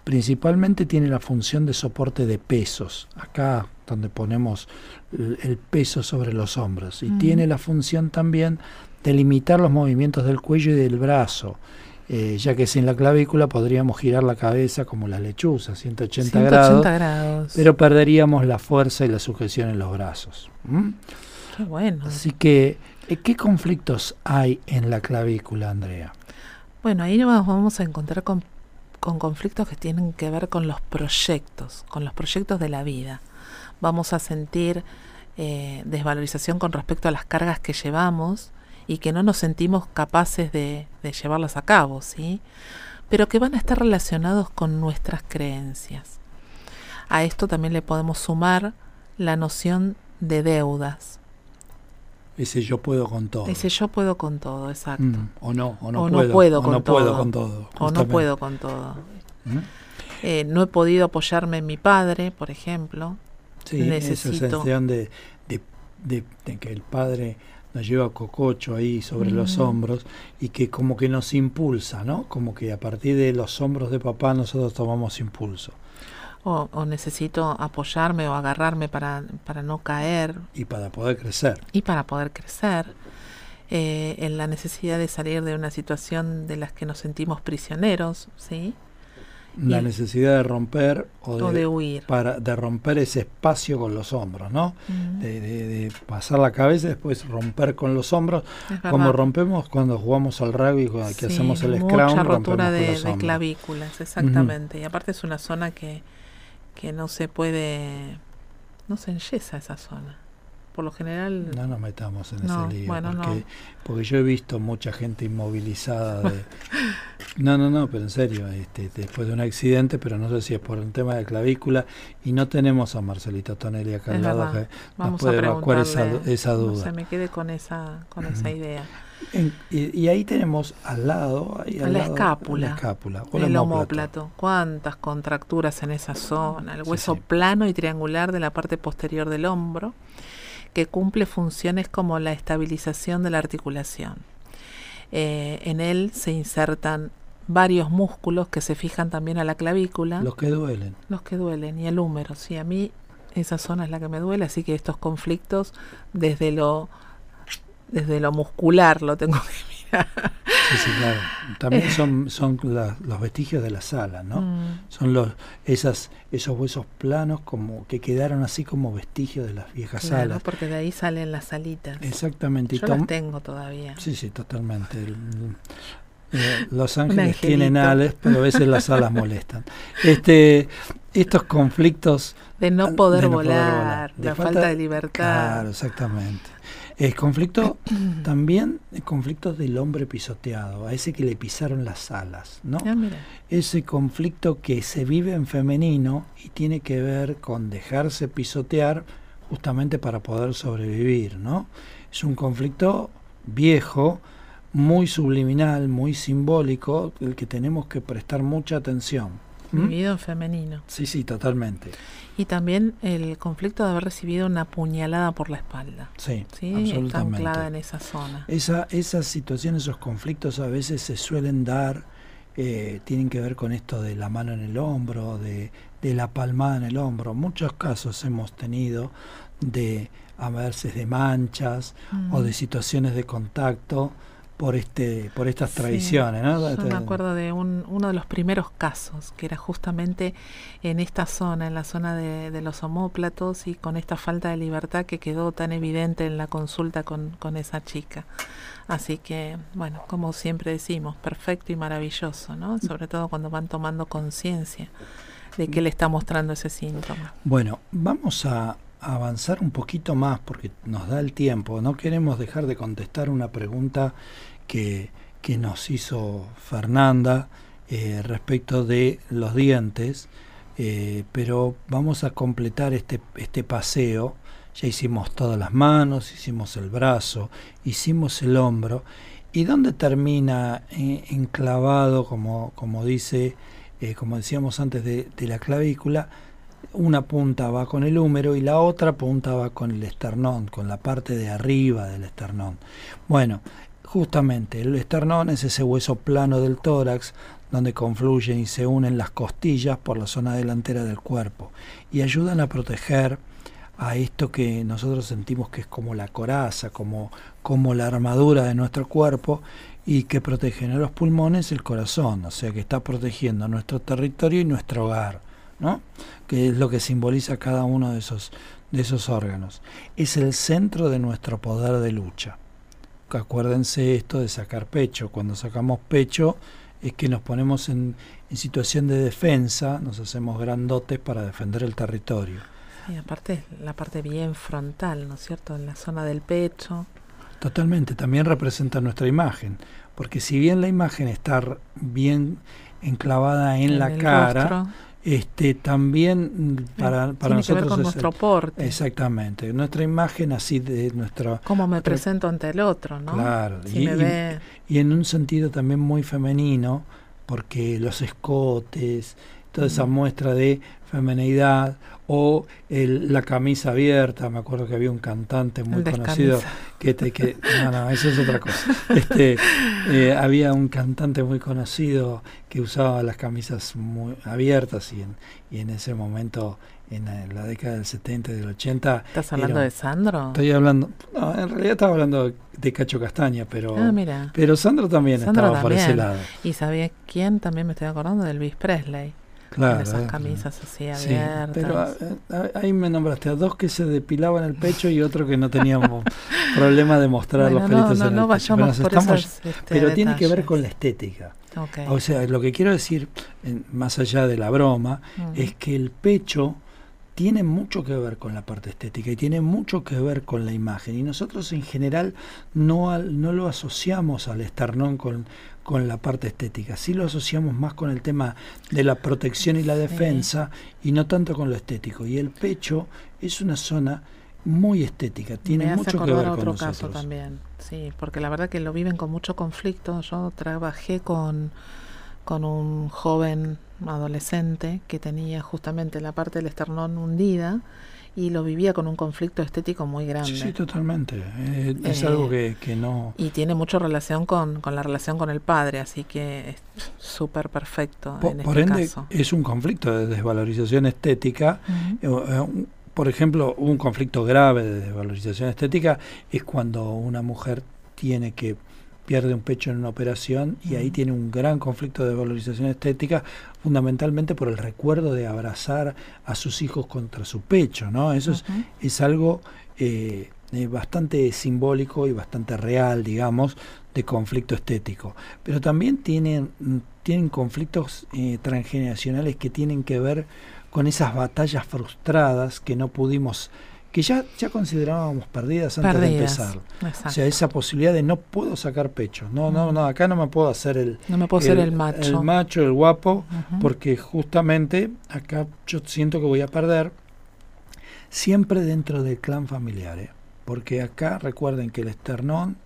Principalmente tiene la función de soporte de pesos, acá donde ponemos el peso sobre los hombros, y mm. tiene la función también de limitar los movimientos del cuello y del brazo, eh, ya que sin la clavícula podríamos girar la cabeza como las lechuzas, 180, grados, pero perderíamos la fuerza y la sujeción en los brazos. Qué bueno. Así que, eh, ¿qué conflictos hay en la clavícula, Andrea? Bueno, ahí nos vamos a encontrar con, conflictos que tienen que ver con los proyectos, con los proyectos de la vida. Vamos a sentir eh, desvalorización con respecto a las cargas que llevamos, y que no nos sentimos capaces de, llevarlas a cabo, ¿sí? Pero que van a estar relacionados con nuestras creencias. A esto también le podemos sumar la noción de deudas. Ese yo puedo con todo. Ese yo puedo con todo, exacto. Mm, o no, o no, puedo, con no todo. puedo con todo. O no puedo con todo. ¿Mm? Eh, no he podido apoyarme en mi padre, por ejemplo. Sí, Necesito... esa sensación de, de, de que el padre nos lleva cococho ahí sobre los hombros y que como que nos impulsa, ¿no? Como que a partir de los hombros de papá nosotros tomamos impulso. O, necesito apoyarme o agarrarme para, para no caer. Y para poder crecer. Y para poder crecer. eh, en la necesidad de salir de una situación de las que nos sentimos prisioneros, ¿sí? La necesidad de romper o, de, huir. Para, de romper ese espacio con los hombros, ¿no? de, pasar la cabeza y después romper con los hombros, como rompemos cuando jugamos al rugby, cuando que hacemos el scrum. Mucha rotura de, clavículas, exactamente. Y aparte es una zona que, que no se puede, no se enyesa esa zona por lo general... No nos metamos en ese lío, porque, porque yo he visto mucha gente inmovilizada de... [laughs] no, no, no, pero en serio, este, después de un accidente, pero no sé si es por un tema de clavícula, y no tenemos a Marcelito Tonelli acá al lado que nos puede evacuar esa, esa duda. No se me quede con esa, con esa idea. y, ahí tenemos al lado, ahí la, escápula, la escápula, el homóplato. Cuántas contracturas en esa zona, el hueso plano y triangular de la parte posterior del hombro que cumple funciones como la estabilización de la articulación. Eh, en él se insertan varios músculos que se fijan también a la clavícula. Los que duelen. Los que duelen y el húmero. Sí, a mí esa zona es la que me duele, así que estos conflictos desde lo desde lo muscular lo tengo [laughs] que mirar. Sí, sí, claro. También son, son los vestigios de la sala, ¿no? Mm. Son los, esas, esos huesos planos como que quedaron así como vestigios de las viejas claro, salas. porque de ahí salen las salitas. Exactamente. Yo las tengo todavía. Sí, sí, totalmente. Eh, los ángeles tienen ales, pero a veces las alas molestan. Este, estos conflictos de no poder, volar, de la falta, de libertad. Claro, exactamente. El conflicto [clears throat] también, el conflicto del hombre pisoteado, a ese que le pisaron las alas, ¿no? Ah, ese conflicto que se vive en femenino y tiene que ver con dejarse pisotear justamente para poder sobrevivir, ¿no? Es un conflicto viejo, muy subliminal, muy simbólico, el que tenemos que prestar mucha atención. Vivido en femenino. Sí, sí, totalmente. Y también el conflicto de haber recibido una puñalada por la espalda. Sí, ¿sí? Está anclada en esa zona. Esa, esas situaciones, esos conflictos a veces se suelen dar, eh, tienen que ver con esto de la mano en el hombro, de, de la palmada en el hombro. Muchos casos hemos tenido de a veces de manchas o de mm. situaciones de contacto por este por estas tradiciones. ¿no? Yo me este, acuerdo de un, uno de los primeros casos, que era justamente en esta zona, en la zona de, los homóplatos y con esta falta de libertad que quedó tan evidente en la consulta con, con esa chica. Así que, bueno, como siempre decimos, perfecto y maravilloso, ¿no? Sobre todo cuando van tomando conciencia de que le está mostrando ese síntoma. Bueno, vamos a avanzar un poquito más porque nos da el tiempo. No queremos dejar de contestar una pregunta que, nos hizo Fernanda eh, respecto de los dientes, eh, pero vamos a completar este, este paseo. Ya hicimos todas las manos, hicimos el brazo, hicimos el hombro. ¿Y dónde termina eh, enclavado, como, como dice, como decíamos antes, de, de la clavícula? Una punta va con el húmero y la otra punta va con el esternón, con la parte de arriba del esternón. Bueno, Justamente, el esternón es ese hueso plano del tórax donde confluyen y se unen las costillas por la zona delantera del cuerpo y ayudan a proteger a esto que nosotros sentimos que es como la coraza, como, como la armadura de nuestro cuerpo y que protege a los pulmones el corazón, o sea que está protegiendo nuestro territorio y nuestro hogar, ¿no? Que es lo que simboliza cada uno de esos, de esos órganos. Es el centro de nuestro poder de lucha acuérdense esto de sacar pecho. Cuando sacamos pecho es que nos ponemos en, situación de defensa, nos hacemos grandotes para defender el territorio. Y aparte la parte bien frontal, ¿no es cierto? En la zona del pecho. Totalmente, también representa nuestra imagen, porque si bien la imagen está bien enclavada en, la cara, este también para, para nosotros con nuestro porte. Exactamente. Nuestra imagen así de nuestro cómo me presento ante el otro no claro y, y, en un sentido también muy femenino porque los escotes toda esa muestra de femenidad o la camisa abierta, me acuerdo que había un cantante muy conocido que, te, que no, no, eso es otra cosa. Este, [laughs] eh, había un cantante muy conocido que usaba las camisas muy abiertas y en, y en ese momento en la, década del 70 y del 80. ¿Estás hablando de Sandro? Estoy hablando, no, en realidad estaba hablando de Cacho Castaña, pero, ah, pero Sandro también estaba por ese lado. ¿Y sabía quién también me estoy acordando? De Elvis Presley. Claro, con esas camisas así abiertas. pero ahí me nombraste a dos que se depilaban el pecho y otro que no teníamos [laughs] problema de mostrar los pelitos no, no, en el pecho. Pero, estamos, este, pero tiene que ver con la estética. O sea, lo que quiero decir, más allá de la broma, es que el pecho tiene mucho que ver con la parte estética y tiene mucho que ver con la imagen. Y nosotros en general no, no lo asociamos al esternón con, con la parte estética, sí lo asociamos más con el tema de la protección y la defensa y no tanto con lo estético. Y el pecho es una zona muy estética, tiene mucho que ver con otro caso también, sí, porque la verdad que lo viven con mucho conflicto. Yo trabajé con, con un joven adolescente que tenía justamente la parte del esternón hundida y lo vivía con un conflicto estético muy grande. Sí, totalmente. Eh, es algo que, no... Y tiene mucha relación con, con, la relación con el padre, así que es súper perfecto por, en este ende, es un conflicto de desvalorización estética. Eh, eh, por ejemplo, un conflicto grave de desvalorización estética es cuando una mujer tiene que pierde un pecho en una operación y ahí tiene un gran conflicto de valorización estética, fundamentalmente por el recuerdo de abrazar a sus hijos contra su pecho, ¿no? Eso es, es, algo eh, eh, bastante simbólico y bastante real, digamos, de conflicto estético. Pero también tienen, tienen conflictos eh, transgeneracionales que tienen que ver con esas batallas frustradas que no pudimos que ya, ya considerábamos perdidas antes de empezar. O sea, esa posibilidad de no puedo sacar pecho. No, no, no, acá no me puedo hacer el No me puedo el, el macho. El macho, el guapo, porque justamente acá yo siento que voy a perder siempre dentro del clan familiar, ¿eh? porque acá recuerden que el esternón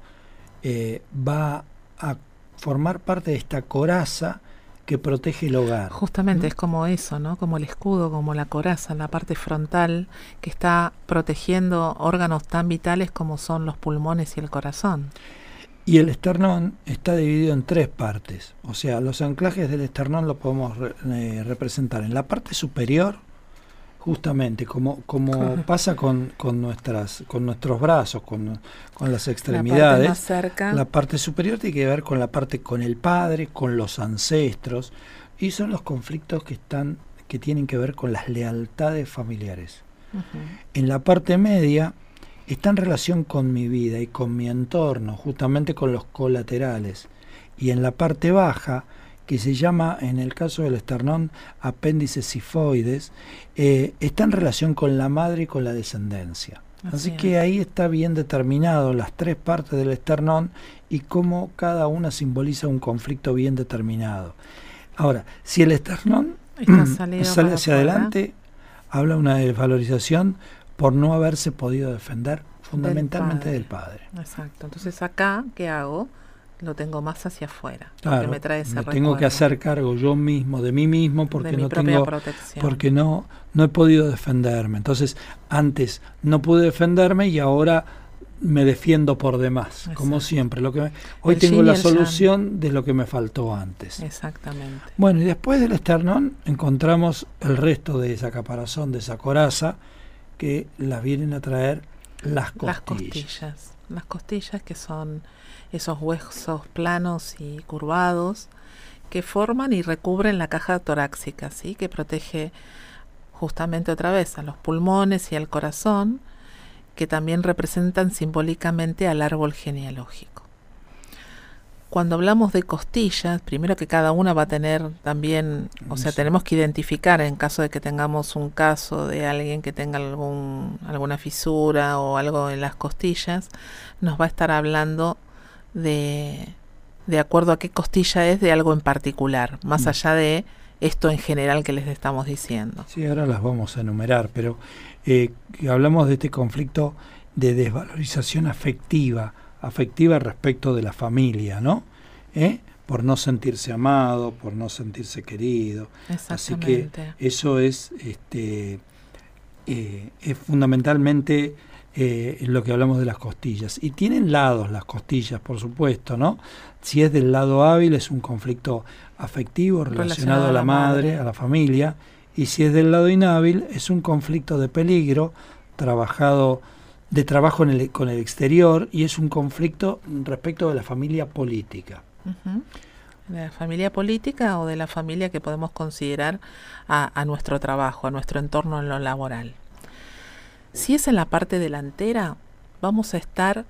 eh, va a formar parte de esta coraza que protege el hogar. Justamente es como eso, ¿no? Como el escudo, como la coraza, la parte frontal que está protegiendo órganos tan vitales como son los pulmones y el corazón. Y el esternón está dividido en tres partes. O sea, los anclajes del esternón lo podemos eh, representar en la parte superior, Justamente, como, como pasa con, con, nuestras, con nuestros brazos, con, con las extremidades, la parte, superior tiene que ver con la parte con el padre, con los ancestros, y son los conflictos que están, que tienen que ver con las lealtades familiares. En la parte media está en relación con mi vida y con mi entorno, justamente con los colaterales. Y en la parte baja que se llama, en el caso del esternón, apéndice sifoides, eh, está en relación con la madre y con la descendencia. Así, que ahí está bien determinado las tres partes del esternón y cómo cada una simboliza un conflicto bien determinado. Ahora, si el esternón [clears throat] sale hacia adelante, habla una desvalorización por no haberse podido defender fundamentalmente del padre. Exacto. Entonces acá, ¿qué hago? Lo tengo más hacia afuera. Claro, me, trae ese tengo que hacer cargo yo mismo, de mí mismo, porque no tengo, porque no, no he podido defenderme. Entonces, antes no pude defenderme y ahora me defiendo por demás, como siempre. Lo que hoy tengo la solución de lo que me faltó antes. Exactamente. Bueno, y después del esternón encontramos el resto de esa caparazón, de esa coraza, que las vienen a traer las costillas. Las costillas, las costillas que son esos huesos planos y curvados que forman y recubren la caja torácica, ¿sí? que protege justamente otra vez a los pulmones y al corazón, que también representan simbólicamente al árbol genealógico. Cuando hablamos de costillas, primero que cada una va a tener también, o sea, tenemos que identificar en caso de que tengamos un caso de alguien que tenga algún, alguna fisura o algo en las costillas, nos va a estar hablando de, de acuerdo a qué costilla es de algo en particular, más mm. allá de esto en general que les estamos diciendo. Sí, ahora las vamos a enumerar, pero eh, hablamos de este conflicto de desvalorización afectiva, afectiva respecto de la familia, ¿no? ¿Eh? Por no sentirse amado, por no sentirse querido. Así que eso es este, eh, es fundamentalmente eh, lo que hablamos de las costillas. Y tienen lados las costillas, por supuesto, ¿no? Si es del lado hábil es un conflicto afectivo relacionado, a la, madre, a la familia, y si es del lado inhábil es un conflicto de peligro trabajado de trabajo en el, con el exterior y es un conflicto respecto de la familia política. ¿De la familia política o de la familia que podemos considerar a, nuestro trabajo, a nuestro entorno en lo laboral? Si es en la parte delantera, vamos a estar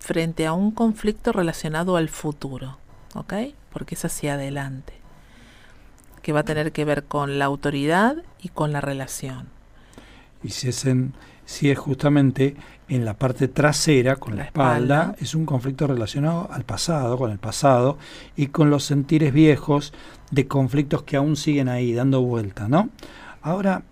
frente a un conflicto relacionado al futuro, ¿ok? Porque es hacia adelante, que va a tener que ver con la autoridad y con la relación. Y si es en, si es justamente en la parte trasera, con la, espalda, es un conflicto relacionado al pasado, con el pasado, y con los sentires viejos de conflictos que aún siguen ahí, dando vuelta, ¿no? Ahora,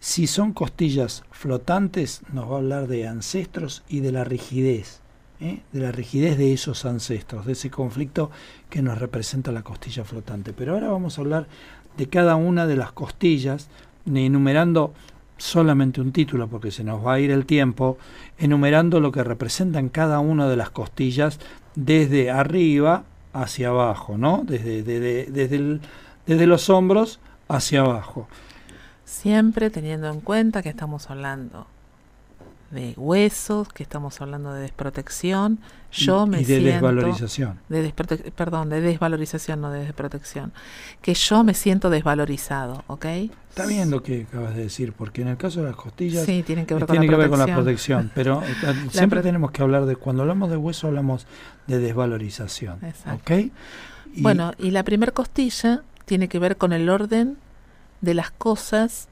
si son costillas flotantes, nos va a hablar de ancestros y de la rigidez, ¿eh? de la rigidez de esos ancestros, de ese conflicto que nos representa la costilla flotante. Pero ahora vamos a hablar de cada una de las costillas, enumerando solamente un título porque se nos va a ir el tiempo, enumerando lo que representan cada una de las costillas desde arriba hacia abajo, ¿no? Desde, desde, desde los hombros hacia abajo. Siempre teniendo en cuenta que estamos hablando de huesos, que estamos hablando de desprotección, yo me y de desvalorización. De perdón, de desvalorización, no de desprotección. Que yo me siento desvalorizado, ¿ok? Está bien lo que acabas de decir, porque en el caso de las costillas sí, tienen que ver, con, tiene la que ver con la protección, pero [laughs] siempre tenemos que hablar de, cuando hablamos de hueso hablamos de desvalorización, Exacto. ¿ok? bueno, y la primera costilla tiene que ver con el orden de las cosas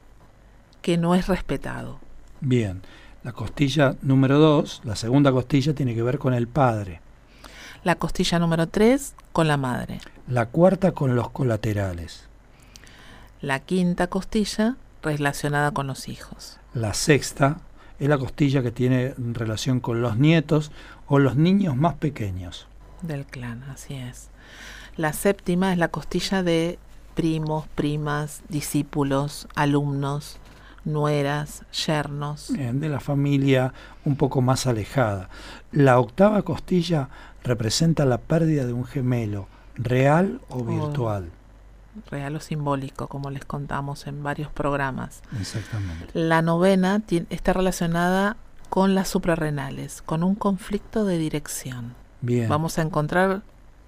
que no es respetado. Bien. La costilla número 2, la segunda costilla, tiene que ver con el padre. La costilla número 3 con la madre. La cuarta con los colaterales. La quinta costilla relacionada con los hijos. La sexta es la costilla que tiene relación con los nietos o los niños más pequeños. Del clan, así es. La séptima es la costilla de primos, primas, discípulos, alumnos, nueras, yernos. de la familia un poco más alejada. La octava costilla representa la pérdida de un gemelo, real o virtual. real o simbólico, como les contamos en varios programas. Exactamente. La novena está relacionada con las suprarrenales, con un conflicto de dirección. Bien. Vamos a encontrar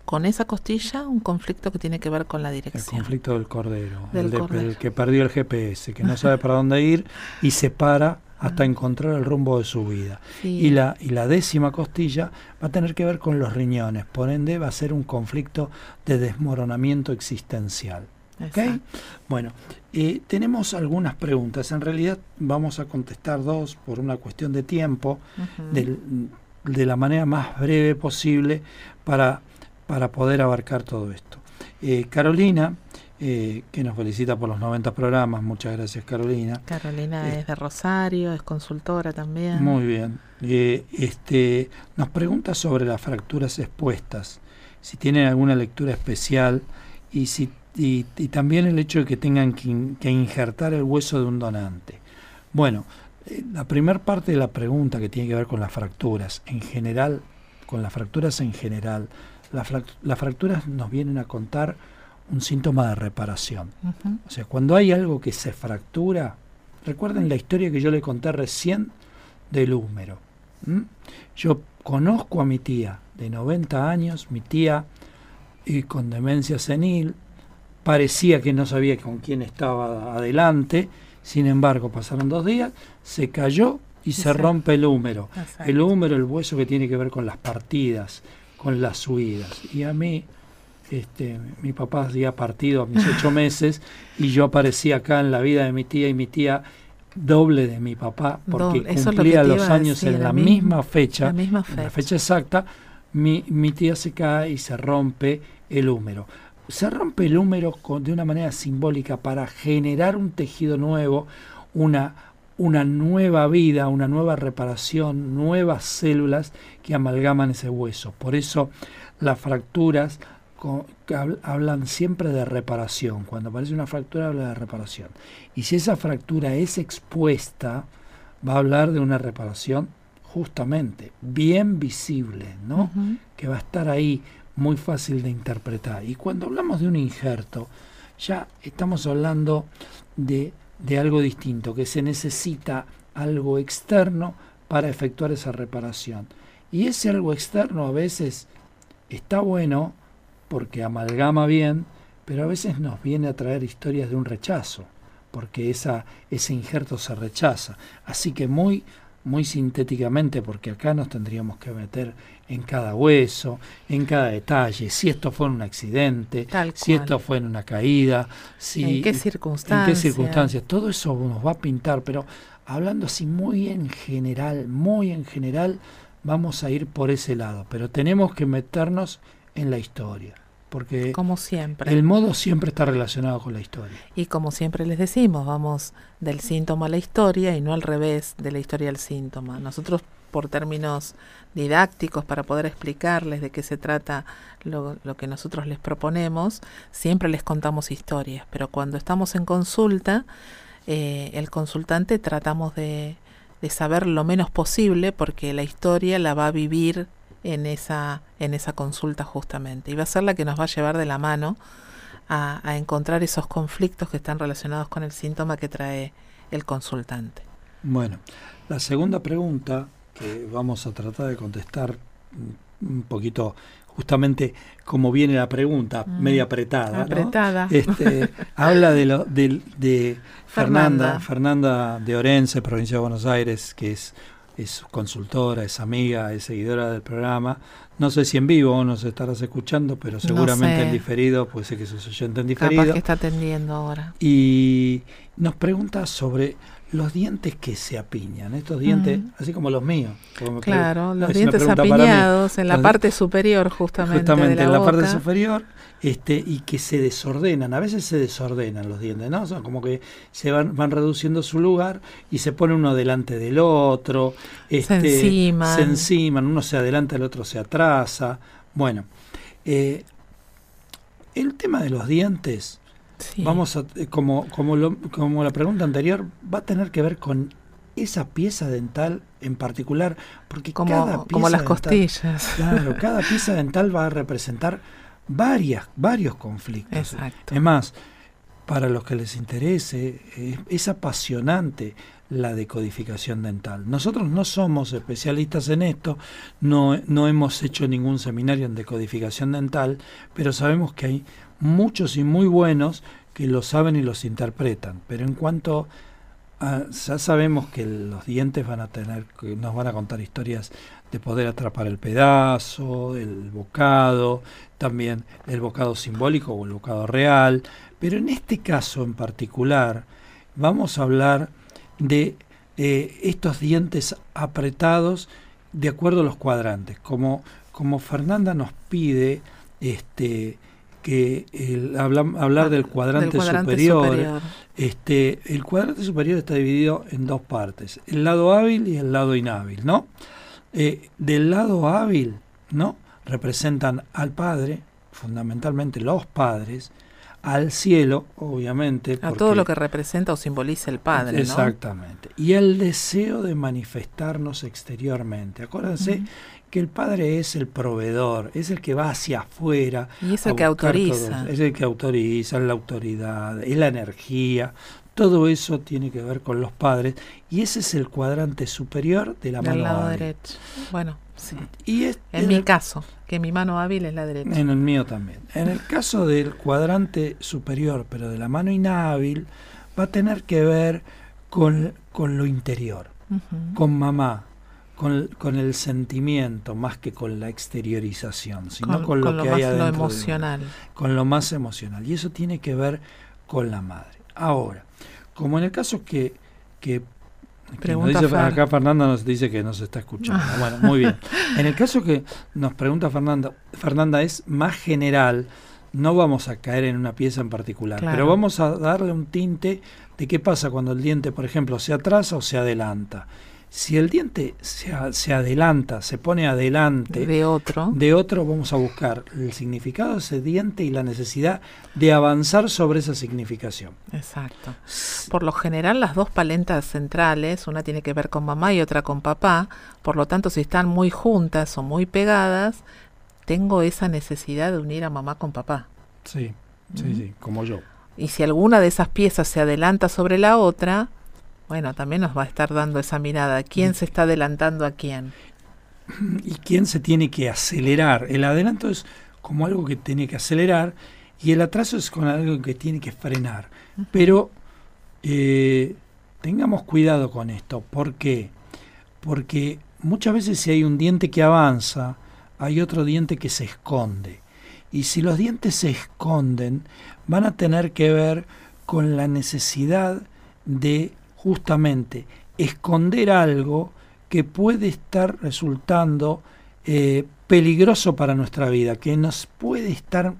con esa costilla un conflicto que tiene que ver con la dirección. El conflicto del cordero, el, que perdió el GPS, que no sabe para dónde ir y se para hasta encontrar el rumbo de su vida. Y, la, y la décima costilla va a tener que ver con los riñones, por ende va a ser un conflicto de desmoronamiento existencial. ¿Okay? Bueno, eh, tenemos algunas preguntas. En realidad vamos a contestar dos por una cuestión de tiempo, de la manera más breve posible para para poder abarcar todo esto. Eh, Carolina, eh, que nos felicita por los 90 programas, muchas gracias Carolina. Carolina eh, es de Rosario, es consultora también. Muy bien. este, nos pregunta sobre las fracturas expuestas, si tienen alguna lectura especial y, si, y, también el hecho de que tengan que, que injertar el hueso de un donante. Bueno, la primera parte de la pregunta que tiene que ver con las fracturas, en general, con las fracturas en general, las fracturas nos vienen a contar un síntoma de reparación. O sea, cuando hay algo que se fractura, recuerden la historia que yo le conté recién del húmero. Yo conozco a mi tía de 90 años, mi tía y con demencia senil, parecía que no sabía con quién estaba adelante, sin embargo pasaron dos días, se cayó y se rompe el húmero. El húmero, el hueso que tiene que ver con las partidas, con las subidas. Y a mí, este, mi papá había partido a mis ocho [laughs] meses y yo aparecí acá en la vida de mi tía y mi tía doble de mi papá porque cumplía los años en la, misma, fecha, la misma fecha. En la fecha exacta, mi, mi tía se cae y se rompe el húmero. Se rompe el húmero de una manera simbólica para generar un tejido nuevo, una una nueva vida, una nueva reparación, nuevas células que amalgaman ese hueso. Por eso las fracturas hablan siempre de reparación. Cuando aparece una fractura habla de reparación. Y si esa fractura es expuesta, va a hablar de una reparación justamente bien visible, ¿no? Que va a estar ahí muy fácil de interpretar. Y cuando hablamos de un injerto, ya estamos hablando de, de algo distinto, que se necesita algo externo para efectuar esa reparación. Y ese algo externo a veces está bueno porque amalgama bien, pero a veces nos viene a traer historias de un rechazo, porque esa, ese injerto se rechaza. Así que muy, muy sintéticamente, porque acá nos tendríamos que meter en cada hueso, en cada detalle, si esto fue en un accidente, si esto fue en una caída, si, en qué circunstancias. En qué circunstancias. Todo eso nos va a pintar, pero hablando así muy en general, muy en general, vamos a ir por ese lado, pero tenemos que meternos en la historia. Porque como siempre. el modo siempre está relacionado con la historia. Y como siempre les decimos, vamos del síntoma a la historia y no al revés de la historia al síntoma. Nosotros por términos didácticos para poder explicarles de qué se trata lo, que nosotros les proponemos, siempre les contamos historias, pero cuando estamos en consulta, eh, el consultante tratamos de, de saber lo menos posible porque la historia la va a vivir en esa, en esa consulta justamente. Y va a ser la que nos va a llevar de la mano a, a encontrar esos conflictos que están relacionados con el síntoma que trae el consultante. Bueno, la segunda pregunta vamos a tratar de contestar un poquito justamente como viene la pregunta, mm. media apretada. Apretada. Este, [laughs] habla de, lo, de, de Fernanda, Fernanda de Orense, provincia de Buenos Aires, que es es consultora, es amiga, es seguidora del programa. No sé si en vivo nos estarás escuchando, pero seguramente en diferido, pues sé que sos oyente en diferido. Capaz que está atendiendo ahora. Y nos pregunta sobre los dientes que se apiñan, estos dientes, así como los míos. claro, los dientes apiñados en la parte superior justamente. Justamente en la parte superior este, y que se desordenan, a veces se desordenan los dientes, ¿no? Son como que se van, van reduciendo su lugar y se pone uno delante del otro, este, se enciman. Se enciman, uno se adelanta, el otro se atrasa. Bueno, eh, el tema de los dientes Vamos a, eh, como, como, lo, como la pregunta anterior, va a tener que ver con esa pieza dental en particular, porque como, cada pieza como las costillas. Claro, [laughs] cada pieza dental va a representar varias, varios conflictos. Exacto. Es más, para los que les interese, es, apasionante la decodificación dental. Nosotros no somos especialistas en esto, no, no hemos hecho ningún seminario en decodificación dental, pero sabemos que hay muchos y muy buenos que lo saben y los interpretan. Pero en cuanto a, ya sabemos que los dientes van a tener, que nos van a contar historias de poder atrapar el pedazo, el bocado, también el bocado simbólico o el bocado real. Pero en este caso en particular vamos a hablar de eh, estos dientes apretados de acuerdo a los cuadrantes. Como, como Fernanda nos pide este, que el, hablar ah, del cuadrante, superior, este el cuadrante superior está dividido en dos partes el lado hábil y el lado inhábil no eh, del lado hábil no representan al padre fundamentalmente los padres al cielo obviamente a todo lo que representa o simboliza el padre exactamente y el deseo de manifestarnos exteriormente acuérdense que el padre es el proveedor, es el que va hacia afuera. Y es el que autoriza. es el que autoriza, es la autoridad, es la energía. Todo eso tiene que ver con los padres. Y ese es el cuadrante superior de la mano lado derecho. Bueno, sí. Y en mi caso, que mi mano hábil es la derecha. En el mío también. En el caso del cuadrante superior, pero de la mano inhábil, va a tener que ver con, con lo interior, con mamá, con, el sentimiento más que con la exteriorización, sino con, lo, que hay adentro. Lo emocional. con lo más emocional. Y eso tiene que ver con la madre. Ahora, como en el caso que, que acá Fernanda nos dice que nos está escuchando. bueno, muy bien. [laughs] En el caso que nos pregunta Fernanda, Fernanda es más general, no vamos a caer en una pieza en particular, pero vamos a darle un tinte de qué pasa cuando el diente, por ejemplo, se atrasa o se adelanta Si el diente se, se, adelanta, se pone adelante de otro, de otro, vamos a buscar el significado de ese diente y la necesidad de avanzar sobre esa significación. Exacto. Por lo general, las dos palentas centrales, una tiene que ver con mamá y otra con papá, por lo tanto, si están muy juntas o muy pegadas, tengo esa necesidad de unir a mamá con papá. Sí, sí, sí, como yo. Y si alguna de esas piezas se adelanta sobre la otra, bueno, también nos va a estar dando esa mirada. ¿Quién se está adelantando a quién? [clears throat] ¿Y quién se tiene que acelerar? El adelanto es como algo que tiene que acelerar y el atraso es con algo que tiene que frenar. Pero eh, tengamos cuidado con esto. ¿Por qué? Porque muchas veces si hay un diente que avanza, hay otro diente que se esconde. Y si los dientes se esconden, van a tener que ver con la necesidad de justamente esconder algo que puede estar resultando eh, peligroso para nuestra vida, que nos puede estar,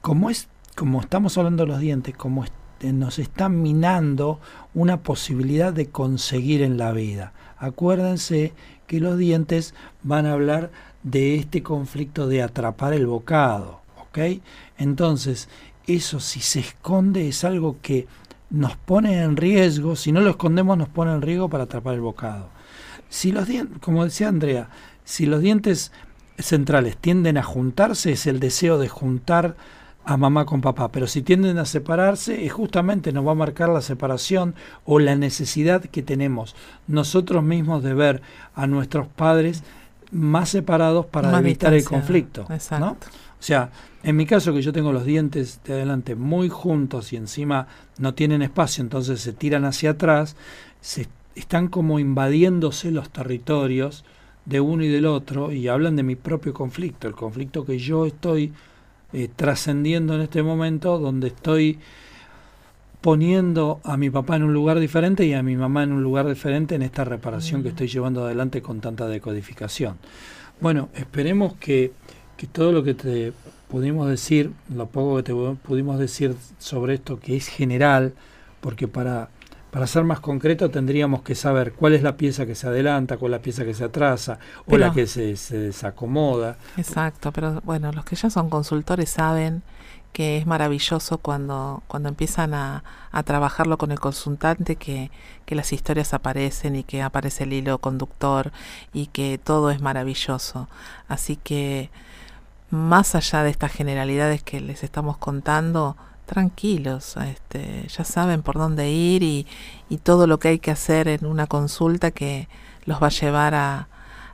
como es, como estamos hablando de los dientes, como nos están minando una posibilidad de conseguir en la vida. Acuérdense que los dientes van a hablar de este conflicto de atrapar el bocado, ¿ok? Entonces, eso si se esconde es algo que nos pone en riesgo, si no lo escondemos nos pone en riesgo para atrapar el bocado. Si los dientes, como decía Andrea, si los dientes centrales tienden a juntarse, es el deseo de juntar a mamá con papá, pero si tienden a separarse, es justamente nos va a marcar la separación o la necesidad que tenemos nosotros mismos de ver a nuestros padres más separados para evitar el conflicto. ¿no? O sea, en mi caso que yo tengo los dientes de adelante muy juntos y encima no tienen espacio, entonces se tiran hacia atrás, se están como invadiéndose los territorios de uno y del otro y hablan de mi propio conflicto, el conflicto que yo estoy eh, trascendiendo en este momento, donde estoy poniendo a mi papá en un lugar diferente y a mi mamá en un lugar diferente en esta reparación que estoy llevando adelante con tanta decodificación. Bueno, esperemos que que todo lo que te pudimos decir, lo poco que te pudimos decir sobre esto, que es general, porque para, para ser más concreto tendríamos que saber cuál es la pieza que se adelanta, cuál es la pieza que se atrasa o la que se, se desacomoda. Exacto, pero bueno, los que ya son consultores saben que es maravilloso cuando, cuando empiezan a, a trabajarlo con el consultante, que, que, las historias aparecen y que aparece el hilo conductor y que todo es maravilloso. Así que más allá de estas generalidades que les estamos contando, tranquilos, este, ya saben por dónde ir y, todo lo que hay que hacer en una consulta que los va a llevar a,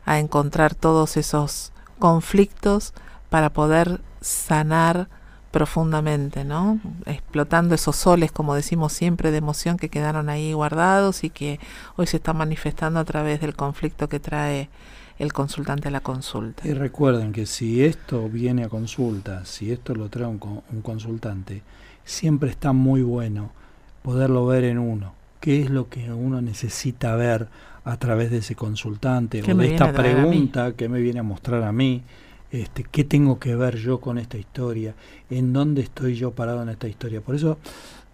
a encontrar todos esos conflictos para poder sanar profundamente, ¿no? Explotando esos soles, como decimos siempre, de emoción que quedaron ahí guardados y que hoy se están manifestando a través del conflicto que trae el consultante a la consulta. Y recuerden que si esto viene a consulta, si esto lo trae un, un consultante, siempre está muy bueno poderlo ver en uno. ¿Qué es lo que uno necesita ver a través de ese consultante o de esta pregunta que me viene a mostrar a mí? Este, ¿Qué tengo que ver yo con esta historia? ¿En dónde estoy yo parado en esta historia? Por eso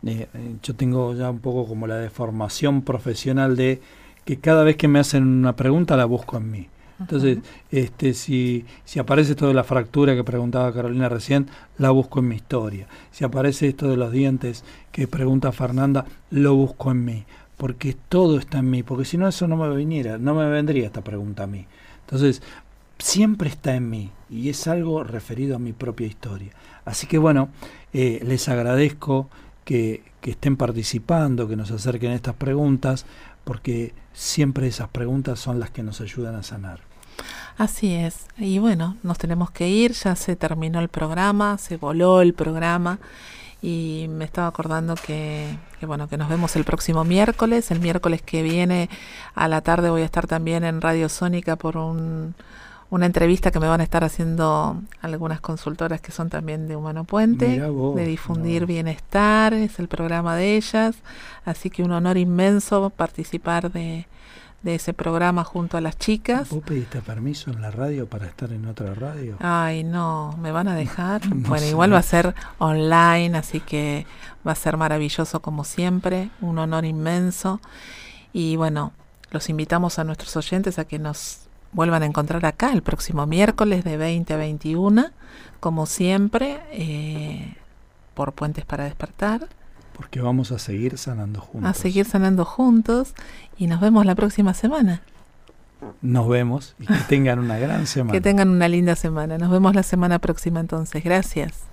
eh, eh, yo tengo ya un poco como la deformación profesional de que cada vez que me hacen una pregunta la busco en mí. Entonces, este, si, si aparece esto de la fractura que preguntaba Carolina recién, la busco en mi historia. Si aparece esto de los dientes que pregunta Fernanda, lo busco en mí. Porque todo está en mí. Porque si no, eso no me viniera, no me vendría esta pregunta a mí. Entonces, siempre está en mí. Y es algo referido a mi propia historia. Así que bueno, eh, les agradezco que, que estén participando, que nos acerquen estas preguntas, porque siempre esas preguntas son las que nos ayudan a sanar. Así es. Y bueno, nos tenemos que ir, ya se terminó el programa, se voló el programa. Y me estaba acordando que, que, bueno que nos vemos el próximo miércoles. El miércoles que viene a la tarde voy a estar también en Radio Sónica por un, una entrevista que me van a estar haciendo algunas consultoras que son también de Humano Puente de difundir bienestar es el programa de ellas. Así que un honor inmenso participar de de ese programa junto a las chicas. ¿Vos pediste permiso en la radio para estar en otra radio? Ay, no, ¿me van a dejar? [laughs] bueno, igual va a ser online, así que va a ser maravilloso como siempre, un honor inmenso. Y bueno, los invitamos a nuestros oyentes a que nos vuelvan a encontrar acá el próximo miércoles de 20 a 21, como siempre, eh, por Puentes para Despertar. Porque vamos a seguir sanando juntos. A seguir sanando juntos y nos vemos la próxima semana. Nos vemos y que tengan una gran semana. Que tengan una linda semana. Nos vemos la semana próxima entonces. Gracias.